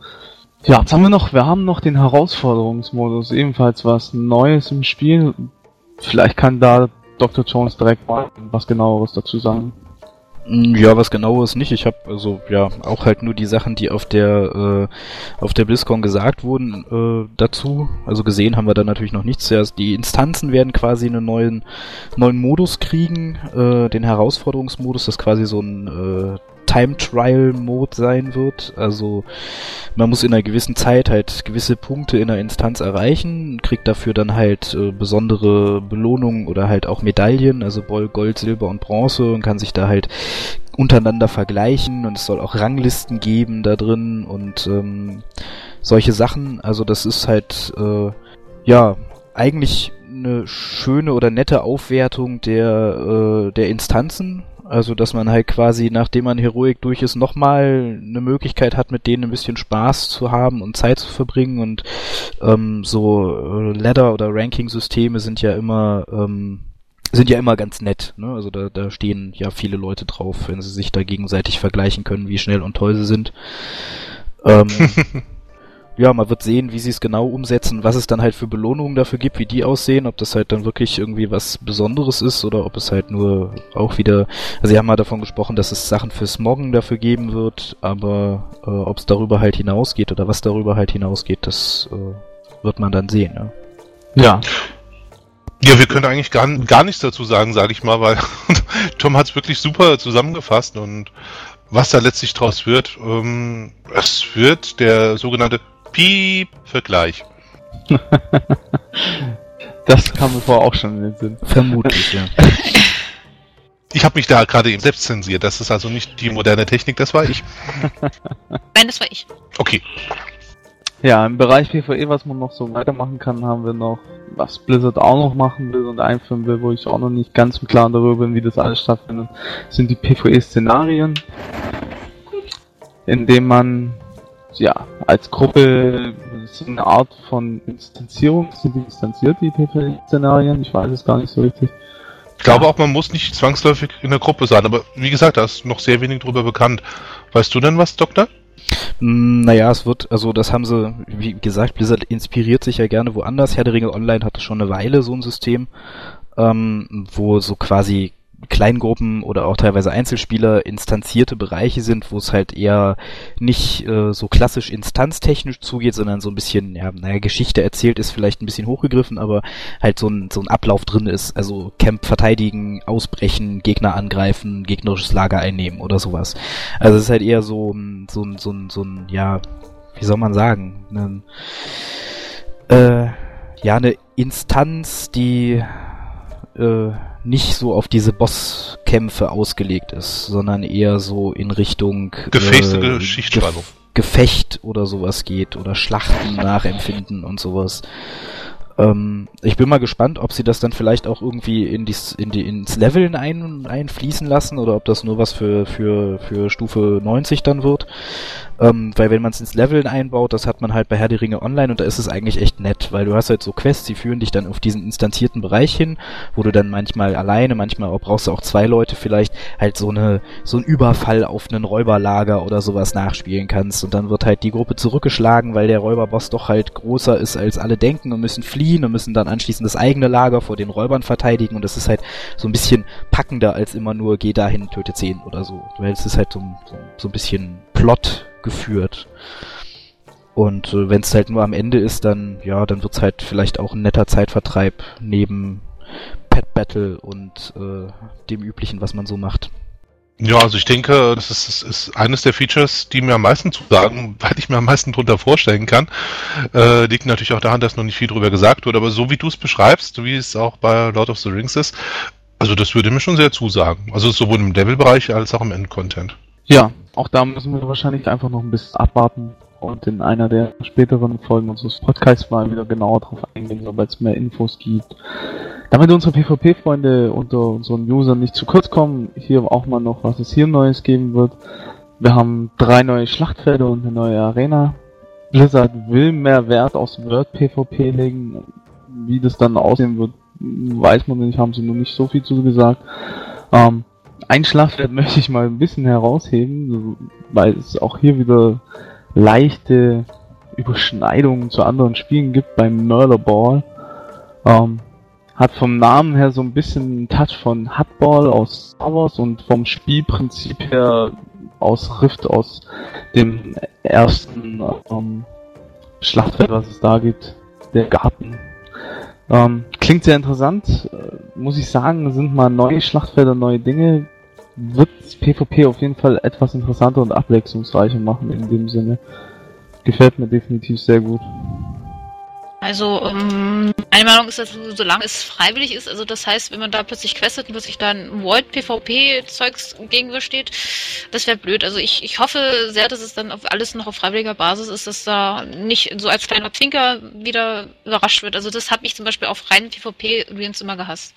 Speaker 2: Ja, jetzt haben wir noch, wir haben noch den Herausforderungsmodus, ebenfalls was Neues im Spiel. Vielleicht kann da Dr. Jones direkt mal was genaueres dazu sagen.
Speaker 3: Ja, was genaues nicht. Ich habe also ja auch halt nur die Sachen, die auf der äh, auf der BlizzCon gesagt wurden äh, dazu. Also gesehen haben wir da natürlich noch nichts. Zuerst die Instanzen werden quasi einen neuen neuen Modus kriegen, äh, den Herausforderungsmodus, das quasi so ein äh, Time Trial Mode sein wird. Also man muss in einer gewissen Zeit halt gewisse Punkte in der Instanz erreichen, kriegt dafür dann halt äh, besondere Belohnungen oder halt auch Medaillen, also Gold, Silber und Bronze und kann sich da halt untereinander vergleichen und es soll auch Ranglisten geben da drin und ähm, solche Sachen. Also das ist halt äh, ja eigentlich eine schöne oder nette Aufwertung der äh, der Instanzen. Also, dass man halt quasi, nachdem man Heroik durch ist, nochmal eine Möglichkeit hat, mit denen ein bisschen Spaß zu haben und Zeit zu verbringen. Und ähm, so äh, Ladder- oder Ranking-Systeme sind ja immer ähm, sind ja immer ganz nett. Ne? Also da, da stehen ja viele Leute drauf, wenn sie sich da gegenseitig vergleichen können, wie schnell und toll sie sind. Ähm, ja, man wird sehen, wie sie es genau umsetzen, was es dann halt für Belohnungen dafür gibt, wie die aussehen, ob das halt dann wirklich irgendwie was Besonderes ist oder ob es halt nur auch wieder, also sie haben mal davon gesprochen, dass es Sachen für Smoggen dafür geben wird, aber äh, ob es darüber halt hinausgeht oder was darüber halt hinausgeht, das äh, wird man dann sehen. Ja.
Speaker 2: Ja,
Speaker 1: Ja, wir können eigentlich gar, gar nichts dazu sagen, sage ich mal, weil Tom hat es wirklich super zusammengefasst und was da letztlich draus wird, ähm, es wird der sogenannte Piep-Vergleich.
Speaker 2: das kam mir vorher auch schon in den Sinn.
Speaker 3: Vermutlich, ja.
Speaker 1: Ich habe mich da gerade eben selbst zensiert. Das ist also nicht die moderne Technik, das war ich.
Speaker 4: Nein, das war ich.
Speaker 1: Okay.
Speaker 2: Ja, im Bereich PvE, was man noch so weitermachen kann, haben wir noch, was Blizzard auch noch machen will und einführen will, wo ich auch noch nicht ganz im Klaren darüber bin, wie das alles stattfindet, sind die PvE-Szenarien, in dem man, ja, als Gruppe so eine Art von Instanzierung, sind die instanziert, die PvE-Szenarien? Ich weiß es gar nicht so richtig.
Speaker 1: Ich glaube auch, man muss nicht zwangsläufig in der Gruppe sein, aber wie gesagt, da ist noch sehr wenig drüber bekannt. Weißt du denn was, Doktor?
Speaker 3: Mm, Naja, es wird, also das haben sie, wie gesagt, Blizzard inspiriert sich ja gerne woanders. Herr der Ringe Online hatte schon eine Weile so ein System, ähm, wo so quasi Kleingruppen oder auch teilweise Einzelspieler instanzierte Bereiche sind, wo es halt eher nicht äh, so klassisch instanztechnisch zugeht, sondern so ein bisschen, ja, naja, Geschichte erzählt ist vielleicht ein bisschen hochgegriffen, aber halt so ein, so ein Ablauf drin ist. Also Camp verteidigen, ausbrechen, Gegner angreifen, gegnerisches Lager einnehmen oder sowas. Also es ist halt eher so, so, ein- so, ein- so ein, ja, wie soll man sagen, ein, äh, ja, eine Instanz, die äh, nicht so auf diese Bosskämpfe ausgelegt ist, sondern eher so in Richtung äh. Gef Gefecht oder sowas geht oder Schlachten nachempfinden und sowas. Ähm, ich bin mal gespannt, ob sie das dann vielleicht auch irgendwie in dies, in die, ins Leveln ein, einfließen lassen oder ob das nur was für, für, für Stufe 90 dann wird. Ähm, weil wenn man es ins Leveln einbaut, das hat man halt bei Herr die Ringe online und da ist es eigentlich echt nett, weil du hast halt so Quests, die führen dich dann auf diesen instanzierten Bereich hin, wo du dann manchmal alleine, manchmal auch, brauchst du auch zwei Leute vielleicht, halt so eine, so ein Überfall auf einen Räuberlager oder sowas nachspielen kannst und dann wird halt die Gruppe zurückgeschlagen, weil der Räuberboss doch halt größer ist als alle denken und müssen fliehen und müssen dann anschließend das eigene Lager vor den Räubern verteidigen und das ist halt so ein bisschen packender als immer nur geh dahin, töte zehn oder so. Weil es ist halt so, so, so ein bisschen Plot geführt. Und äh, wenn es halt nur am Ende ist, dann ja, dann wird's halt vielleicht auch ein netter Zeitvertreib neben Pet Battle und äh, dem üblichen, was man so macht.
Speaker 1: Ja, also ich denke, das ist, das ist eines der Features, die mir am meisten zusagen, weil ich mir am meisten drunter vorstellen kann. Äh, liegt natürlich auch daran, dass noch nicht viel drüber gesagt wurde, aber so wie du es beschreibst, wie es auch bei Lord of the Rings ist, also das würde mir schon sehr zusagen. Also sowohl im Levelbereich als auch im Endcontent.
Speaker 2: Ja, auch da müssen wir wahrscheinlich einfach noch ein bisschen abwarten und in einer der späteren Folgen unseres Podcasts mal wieder genauer drauf eingehen, sobald es mehr Infos gibt. Damit unsere PvP-Freunde unter unseren Usern nicht zu kurz kommen, hier auch mal noch, was es hier Neues geben wird. Wir haben drei neue Schlachtfelder und eine neue Arena. Blizzard will mehr Wert aufs Word PvP legen. Wie das dann aussehen wird, weiß man nicht, haben sie noch nicht so viel zu gesagt. Ähm, ein Schlachtfeld möchte ich mal ein bisschen herausheben, weil es auch hier wieder leichte Überschneidungen zu anderen Spielen gibt beim Murder Ball. Ähm, hat vom Namen her so ein bisschen einen Touch von Hardball aus Star Wars und vom Spielprinzip her aus Rift aus dem ersten ähm, Schlachtfeld, was es da gibt, der Garten. Ähm, klingt sehr interessant, äh, muss ich sagen, sind mal neue Schlachtfelder, neue Dinge, wird PvP auf jeden Fall etwas interessanter und abwechslungsreicher machen in dem Sinne. Gefällt mir definitiv sehr gut.
Speaker 4: Also, ähm, meine Meinung ist, dass solange es freiwillig ist, also das heißt, wenn man da plötzlich questet und plötzlich dann Void PvP-Zeugs gegenübersteht, das wäre blöd. Also ich, ich hoffe sehr, dass es dann auf alles noch auf freiwilliger Basis ist, dass da nicht so als kleiner Zwinker wieder überrascht wird. Also das habe ich zum Beispiel auf reinen PvP übrigens immer gehasst.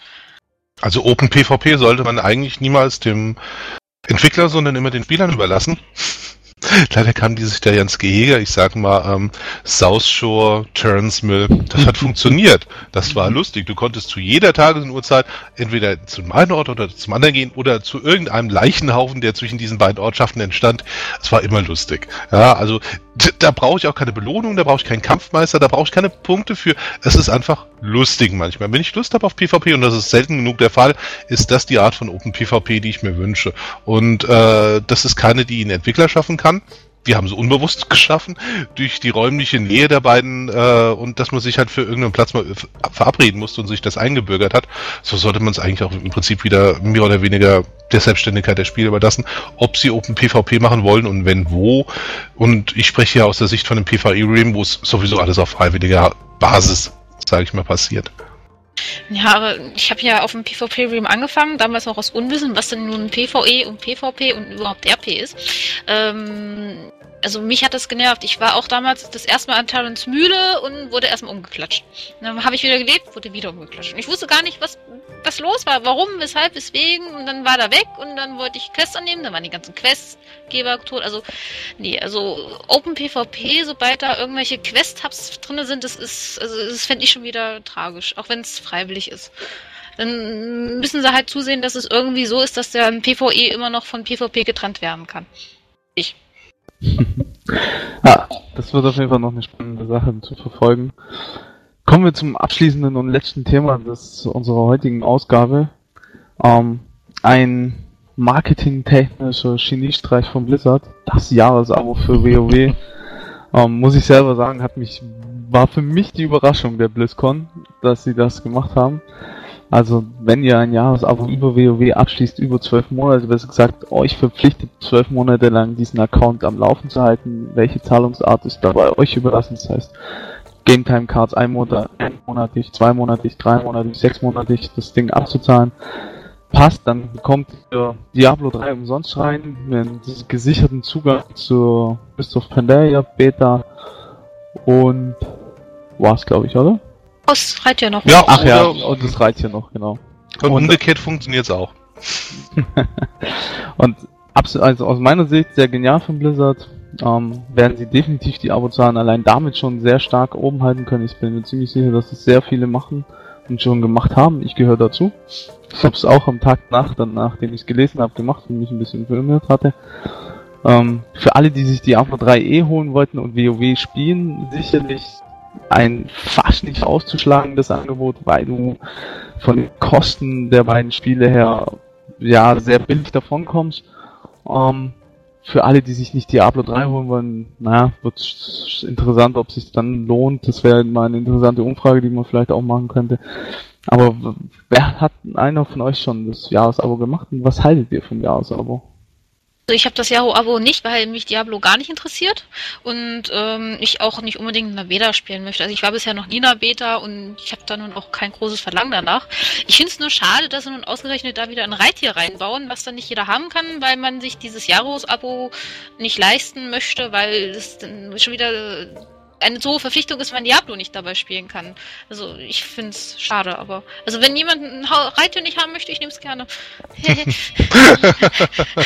Speaker 1: Also Open PvP sollte man eigentlich niemals dem Entwickler, sondern immer den Spielern überlassen. Leider kam dieses Jahr ja ins Gehege. Ich sag mal, ähm, South Shore, Turns Mill, das hat funktioniert. Das war lustig. Du konntest zu jeder Tages- und Uhrzeit entweder zum einen Ort oder zum anderen gehen oder zu irgendeinem Leichenhaufen, der zwischen diesen beiden Ortschaften entstand. Es war immer lustig. Ja, also da brauche ich auch keine Belohnung, da brauche ich keinen Kampfmeister, da brauche ich keine Punkte für. Es ist einfach lustig manchmal. Wenn ich Lust habe auf PvP, und das ist selten genug der Fall, ist das die Art von Open PvP, die ich mir wünsche. Und äh, das ist keine, die ein Entwickler schaffen kann. Die haben sie unbewusst geschaffen durch die räumliche Nähe der beiden äh, und dass man sich halt für irgendeinen Platz mal verabreden musste und sich das eingebürgert hat. So sollte man es eigentlich auch im Prinzip wieder mehr oder weniger der Selbstständigkeit der Spiele überlassen, ob sie Open PvP machen wollen und wenn wo. Und ich spreche ja aus der Sicht von dem PvE-Realm, wo es sowieso alles auf freiwilliger Basis sage ich mal, passiert.
Speaker 4: Ja, ich habe ja auf dem PvP-Realm angefangen, damals auch aus Unwissen, was denn nun PvE und PvP und überhaupt RP ist. Ähm, also mich hat das genervt. Ich war auch damals das erste Mal an Talons Mühle und wurde erstmal umgeklatscht. Dann habe ich wieder gelebt, wurde wieder umgeklatscht. Und ich wusste gar nicht, was, was los war, warum, weshalb, weswegen. Und dann war er weg und dann wollte ich Quests annehmen. Dann waren die ganzen Questgeber tot. Also, nee, also Open PvP, sobald da irgendwelche Quest-Hubs drin sind, das ist, also das fände ich schon wieder tragisch, auch wenn es freiwillig ist dann müssen sie halt zusehen, dass es irgendwie so ist, dass der PvE immer noch von PvP getrennt werden kann. Ich.
Speaker 2: Ja, das wird auf jeden Fall noch eine spannende Sache zu verfolgen. Kommen wir zum abschließenden und letzten Thema des, unserer heutigen Ausgabe. Ähm, ein marketingtechnischer Geniestreich von Blizzard, das Jahresabo für WoW, ähm, muss ich selber sagen, hat mich, war für mich die Überraschung der BlizzCon, dass sie das gemacht haben. Also, wenn ihr ein Jahresabo über WoW abschließt, über zwölf Monate, besser gesagt, euch verpflichtet, zwölf Monate lang diesen Account am Laufen zu halten, welche Zahlungsart ist dabei euch überlassen. Das heißt, Game Time Cards ein Monat, ein monatig, zwei monatig, drei monatig, sechs monatig, das Ding abzuzahlen. passt, dann bekommt ihr Diablo 3 umsonst rein, einen gesicherten Zugang zur of Pandaria Beta und war's, glaube ich, oder?
Speaker 4: Das reicht ja noch.
Speaker 1: Ja,
Speaker 2: Ach ja, und das reicht ja noch, genau.
Speaker 1: Und
Speaker 2: Und-
Speaker 1: umgekehrt funktioniert's auch.
Speaker 2: Und absolut, also aus meiner Sicht sehr genial von Blizzard. Ähm, werden sie definitiv die Abozahlen allein damit schon sehr stark oben halten können. Ich bin mir ziemlich sicher, dass es sehr viele machen und schon gemacht haben. Ich gehöre dazu. Ich habe es auch am Tag nach, dann nachdem ich es gelesen habe, gemacht und mich ein bisschen informiert hatte. Ähm, für alle, die sich Diablo 3e holen wollten und WoW spielen, sicherlich ein fast nicht auszuschlagendes Angebot, weil du von den Kosten der beiden Spiele her ja sehr billig davon kommst. Ähm, für alle, die sich nicht Diablo 3 holen wollen, naja, wird s- interessant, ob sich dann lohnt. Das wäre mal eine interessante Umfrage, die man vielleicht auch machen könnte. Aber wer hat einer von euch schon das Jahresabo gemacht und was haltet ihr vom Jahresabo?
Speaker 4: Also ich habe das Yahoo-Abo nicht, weil mich Diablo gar nicht interessiert und ähm, ich auch nicht unbedingt in der Beta spielen möchte. Also ich war bisher noch nie in der Beta und ich habe da nun auch kein großes Verlangen danach. Ich finde es nur schade, dass sie nun ausgerechnet da wieder ein Reittier reinbauen, was dann nicht jeder haben kann, weil man sich dieses Jahresabo nicht leisten möchte, weil das dann schon wieder eine so hohe Verpflichtung ist, wenn Diablo nicht dabei spielen kann. Also ich finde es schade, aber also wenn jemand ein Ha- Reittier nicht haben möchte, ich nehme es gerne.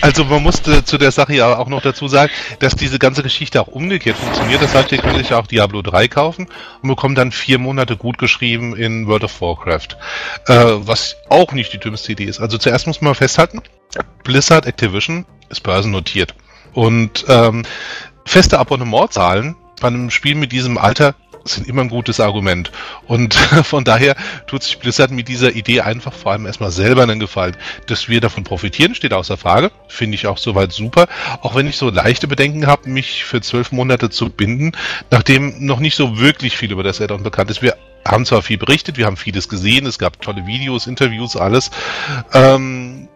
Speaker 1: Also man musste zu der Sache ja auch noch dazu sagen, dass diese ganze Geschichte auch umgekehrt funktioniert. Das heißt, ihr könnt sich auch Diablo 3 kaufen und bekommt dann vier Monate gut geschrieben in World of Warcraft. Äh, was auch nicht die dümmste Idee ist. Also zuerst muss man festhalten, Blizzard Activision ist börsennotiert. Und ähm, feste Abonnementzahlen bei einem Spiel mit diesem Alter sind immer ein gutes Argument. Und von daher tut sich Blizzard mit dieser Idee einfach vor allem erstmal selber einen Gefallen. Dass wir davon profitieren, steht außer Frage. Finde ich auch soweit super. Auch wenn ich so leichte Bedenken habe, mich für zwölf Monate zu binden, nachdem noch nicht so wirklich viel über das Add-on bekannt ist. Wir haben zwar viel berichtet, wir haben vieles gesehen, es gab tolle Videos, Interviews, alles. Ähm,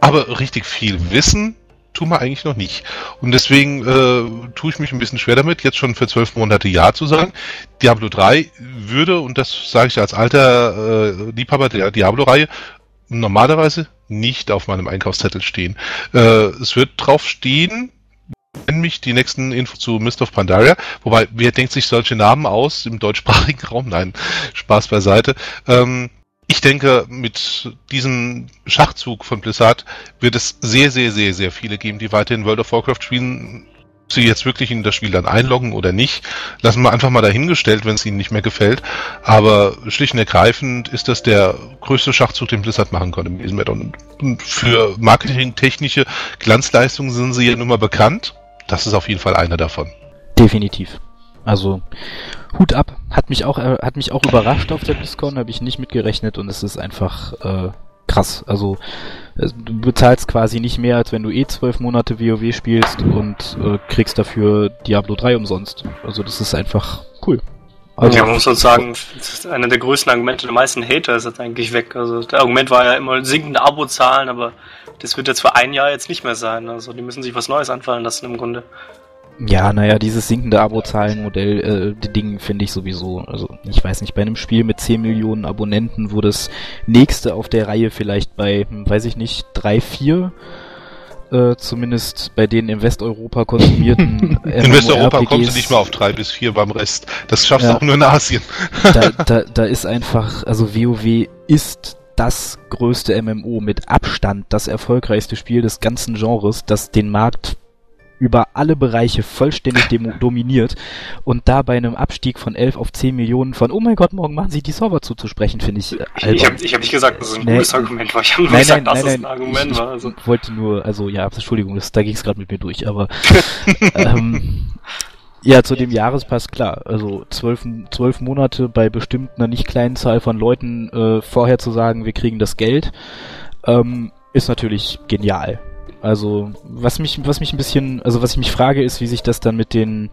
Speaker 1: aber richtig viel wissen tun wir eigentlich noch nicht. Und deswegen äh, tue ich mich ein bisschen schwer damit, jetzt schon für zwölf Monate Ja zu sagen. Diablo 3 würde, und das sage ich als alter äh, Liebhaber der Diablo-Reihe, normalerweise nicht auf meinem Einkaufszettel stehen. Äh, es wird drauf stehen, wenn mich die nächsten Infos zu Mist of Pandaria, wobei, wer denkt sich solche Namen aus im deutschsprachigen Raum? Nein, Spaß beiseite. Ähm, ich denke, mit diesem Schachzug von Blizzard wird es sehr, sehr, sehr, sehr viele geben, die weiterhin World of Warcraft spielen. Sie jetzt wirklich in das Spiel dann einloggen oder nicht, lassen wir einfach mal dahingestellt, wenn es ihnen nicht mehr gefällt. Aber schlicht und ergreifend ist das der größte Schachzug, den Blizzard machen konnte mit diesem Add-on. Und für marketingtechnische Glanzleistungen sind sie ja nun mal bekannt. Das ist auf jeden Fall einer davon.
Speaker 3: Definitiv. Also Hut ab, hat mich auch äh, hat mich auch überrascht auf der BlizzCon, habe ich nicht mitgerechnet und es ist einfach äh, krass. Also äh, du bezahlst quasi nicht mehr, als wenn du eh zwölf Monate WoW spielst und äh, kriegst dafür Diablo 3 umsonst. Also das ist einfach cool. Also,
Speaker 5: ja, man muss uns sagen, das ist einer der größten Argumente der meisten Hater ist jetzt eigentlich weg. Also das Argument war ja immer sinkende Abozahlen, aber das wird jetzt für ein Jahr jetzt nicht mehr sein. Also die müssen sich was Neues anfallen lassen im Grunde.
Speaker 3: Ja, naja, dieses sinkende Abo-Zahlen-Modell, äh, Ding finde ich sowieso. Also, ich weiß nicht, bei einem Spiel mit 10 Millionen Abonnenten, wo das nächste auf der Reihe vielleicht bei, hm, weiß ich nicht, 3, 4, äh, zumindest bei den in Westeuropa konsumierten
Speaker 1: In Westeuropa kommst du nicht mal auf drei bis vier beim Rest. Das schaffst du
Speaker 3: Ja.
Speaker 1: auch nur in Asien.
Speaker 3: da, da, da ist einfach, also WoW ist das größte MMO mit Abstand, das erfolgreichste Spiel des ganzen Genres, das den Markt über alle Bereiche vollständig dominiert und da bei einem Abstieg von 11 auf 10 Millionen von, oh mein Gott, morgen machen sie die Server zuzusprechen, finde ich äh,
Speaker 5: Ich,
Speaker 3: albern.
Speaker 5: ich habe ich hab nicht gesagt, dass es ein
Speaker 3: Nee.
Speaker 5: gutes Argument war. Ich habe nur
Speaker 3: Nein,
Speaker 5: gesagt,
Speaker 3: nein,
Speaker 5: dass
Speaker 3: nein,
Speaker 5: es ein. Argument
Speaker 3: ich,
Speaker 5: war. Also.
Speaker 3: ich wollte nur, also ja, Entschuldigung, das, da ging es gerade mit mir durch, aber ähm, ja, zu dem Jahrespass klar. Also zwölf, zwölf Monate bei bestimmt einer nicht kleinen Zahl von Leuten äh, vorher zu sagen, wir kriegen das Geld, ähm, ist natürlich genial. Also was mich, was mich ein bisschen, also was ich mich frage, ist, wie sich das dann mit den,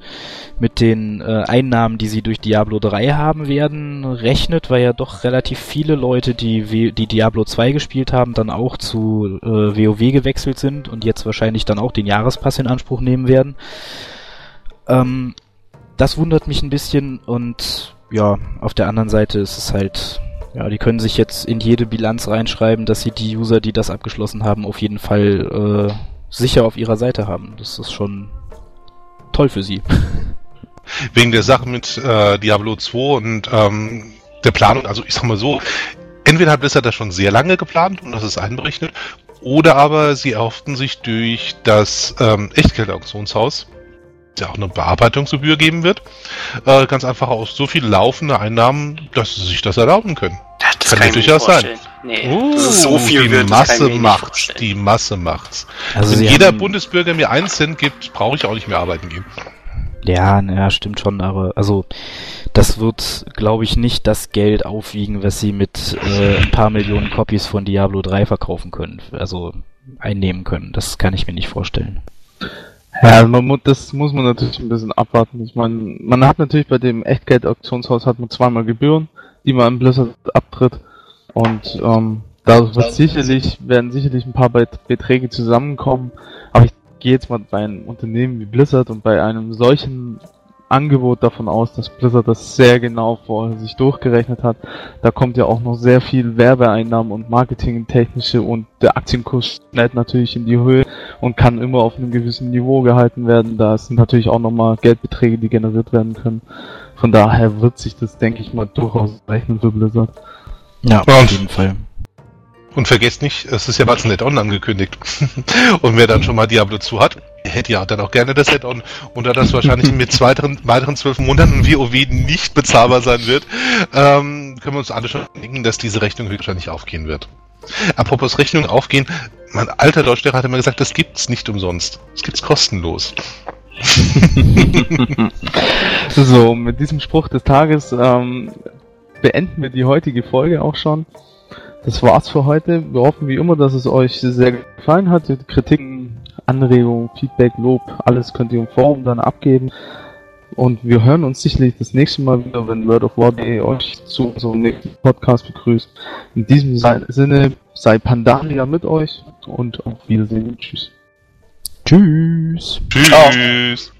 Speaker 3: mit den äh, Einnahmen, die sie durch Diablo 3 haben werden, rechnet, weil ja doch relativ viele Leute, die, die Diablo 2 gespielt haben, dann auch zu äh, WoW gewechselt sind und jetzt wahrscheinlich dann auch den Jahrespass in Anspruch nehmen werden. Ähm, das wundert mich ein bisschen und ja, auf der anderen Seite ist es halt, Ja, die können sich jetzt in jede Bilanz reinschreiben, dass sie die User, die das abgeschlossen haben, auf jeden Fall äh, sicher auf ihrer Seite haben. Das ist schon toll für sie.
Speaker 1: Wegen der Sache mit äh, Diablo 2 und ähm, der Planung, also ich sag mal so, entweder hat Blizzard das schon sehr lange geplant und das ist einberechnet, oder aber sie erhofften sich durch das ähm, Echtgeld-Auktionshaus, ja auch eine Bearbeitungsgebühr geben wird, äh, ganz einfach aus so viel laufende Einnahmen, dass sie sich das erlauben können.
Speaker 5: Ja, das
Speaker 1: Kann
Speaker 5: kann, ich mir
Speaker 1: durchaus
Speaker 5: nicht
Speaker 1: sein.
Speaker 5: Nee, ist so viel
Speaker 1: die Masse macht's, die Masse macht's.
Speaker 3: Also
Speaker 1: Wenn jeder
Speaker 3: haben-
Speaker 1: Bundesbürger mir einen Cent gibt, brauche ich auch nicht mehr arbeiten gehen.
Speaker 3: Ja, naja, stimmt schon, aber also das wird, glaube ich, nicht das Geld aufwiegen, was sie mit äh, ein paar Millionen Copies von Diablo 3 verkaufen können, also einnehmen können. Das kann ich mir nicht vorstellen.
Speaker 2: Ja, man muss, das muss man natürlich ein bisschen abwarten. Ich meine, man hat natürlich bei dem Echtgeld-Auktionshaus hat man zweimal Gebühren, die man an Blizzard abtritt. Und ähm, da wird sicherlich, werden sicherlich ein paar Bet- Beträge zusammenkommen. Aber ich gehe jetzt mal bei einem Unternehmen wie Blizzard und bei einem solchen Angebot davon aus, dass Blizzard das sehr genau vorher sich durchgerechnet hat. Da kommt ja auch noch sehr viel Werbeeinnahmen und Marketingtechnische und der Aktienkurs schnellt natürlich in die Höhe und kann immer auf einem gewissen Niveau gehalten werden. Da sind natürlich auch nochmal Geldbeträge, die generiert werden können. Von daher wird sich das, denke ich mal, durchaus rechnen für Blizzard.
Speaker 3: Ja,
Speaker 1: Ja.
Speaker 3: auf jeden Fall.
Speaker 1: Und vergesst nicht, es ist ja bald ein Add-on angekündigt. und wer dann schon mal Diablo 2 hat, hätte ja dann auch gerne das Add-on. Und da das wahrscheinlich mit weiteren, weiteren zwölf Monaten WoW nicht bezahlbar sein wird, ähm, können wir uns alle schon denken, dass diese Rechnung höchstwahrscheinlich aufgehen wird. Apropos Rechnung aufgehen, mein alter Deutschlehrer hat immer gesagt, das gibt's nicht umsonst. Das gibt's kostenlos.
Speaker 2: So, mit diesem Spruch des Tages ähm, beenden wir die heutige Folge auch schon. Das war's für heute. Wir hoffen wie immer, dass es euch sehr gefallen hat. Kritiken, Anregungen, Feedback, Lob, alles könnt ihr im Forum dann abgeben. Und wir hören uns sicherlich das nächste Mal wieder, wenn Word of War.de euch zu unserem nächsten Podcast begrüßt. In diesem Sinne sei Pandaria mit euch und auf Wiedersehen. Tschüss.
Speaker 3: Tschüss.
Speaker 1: Tschüss.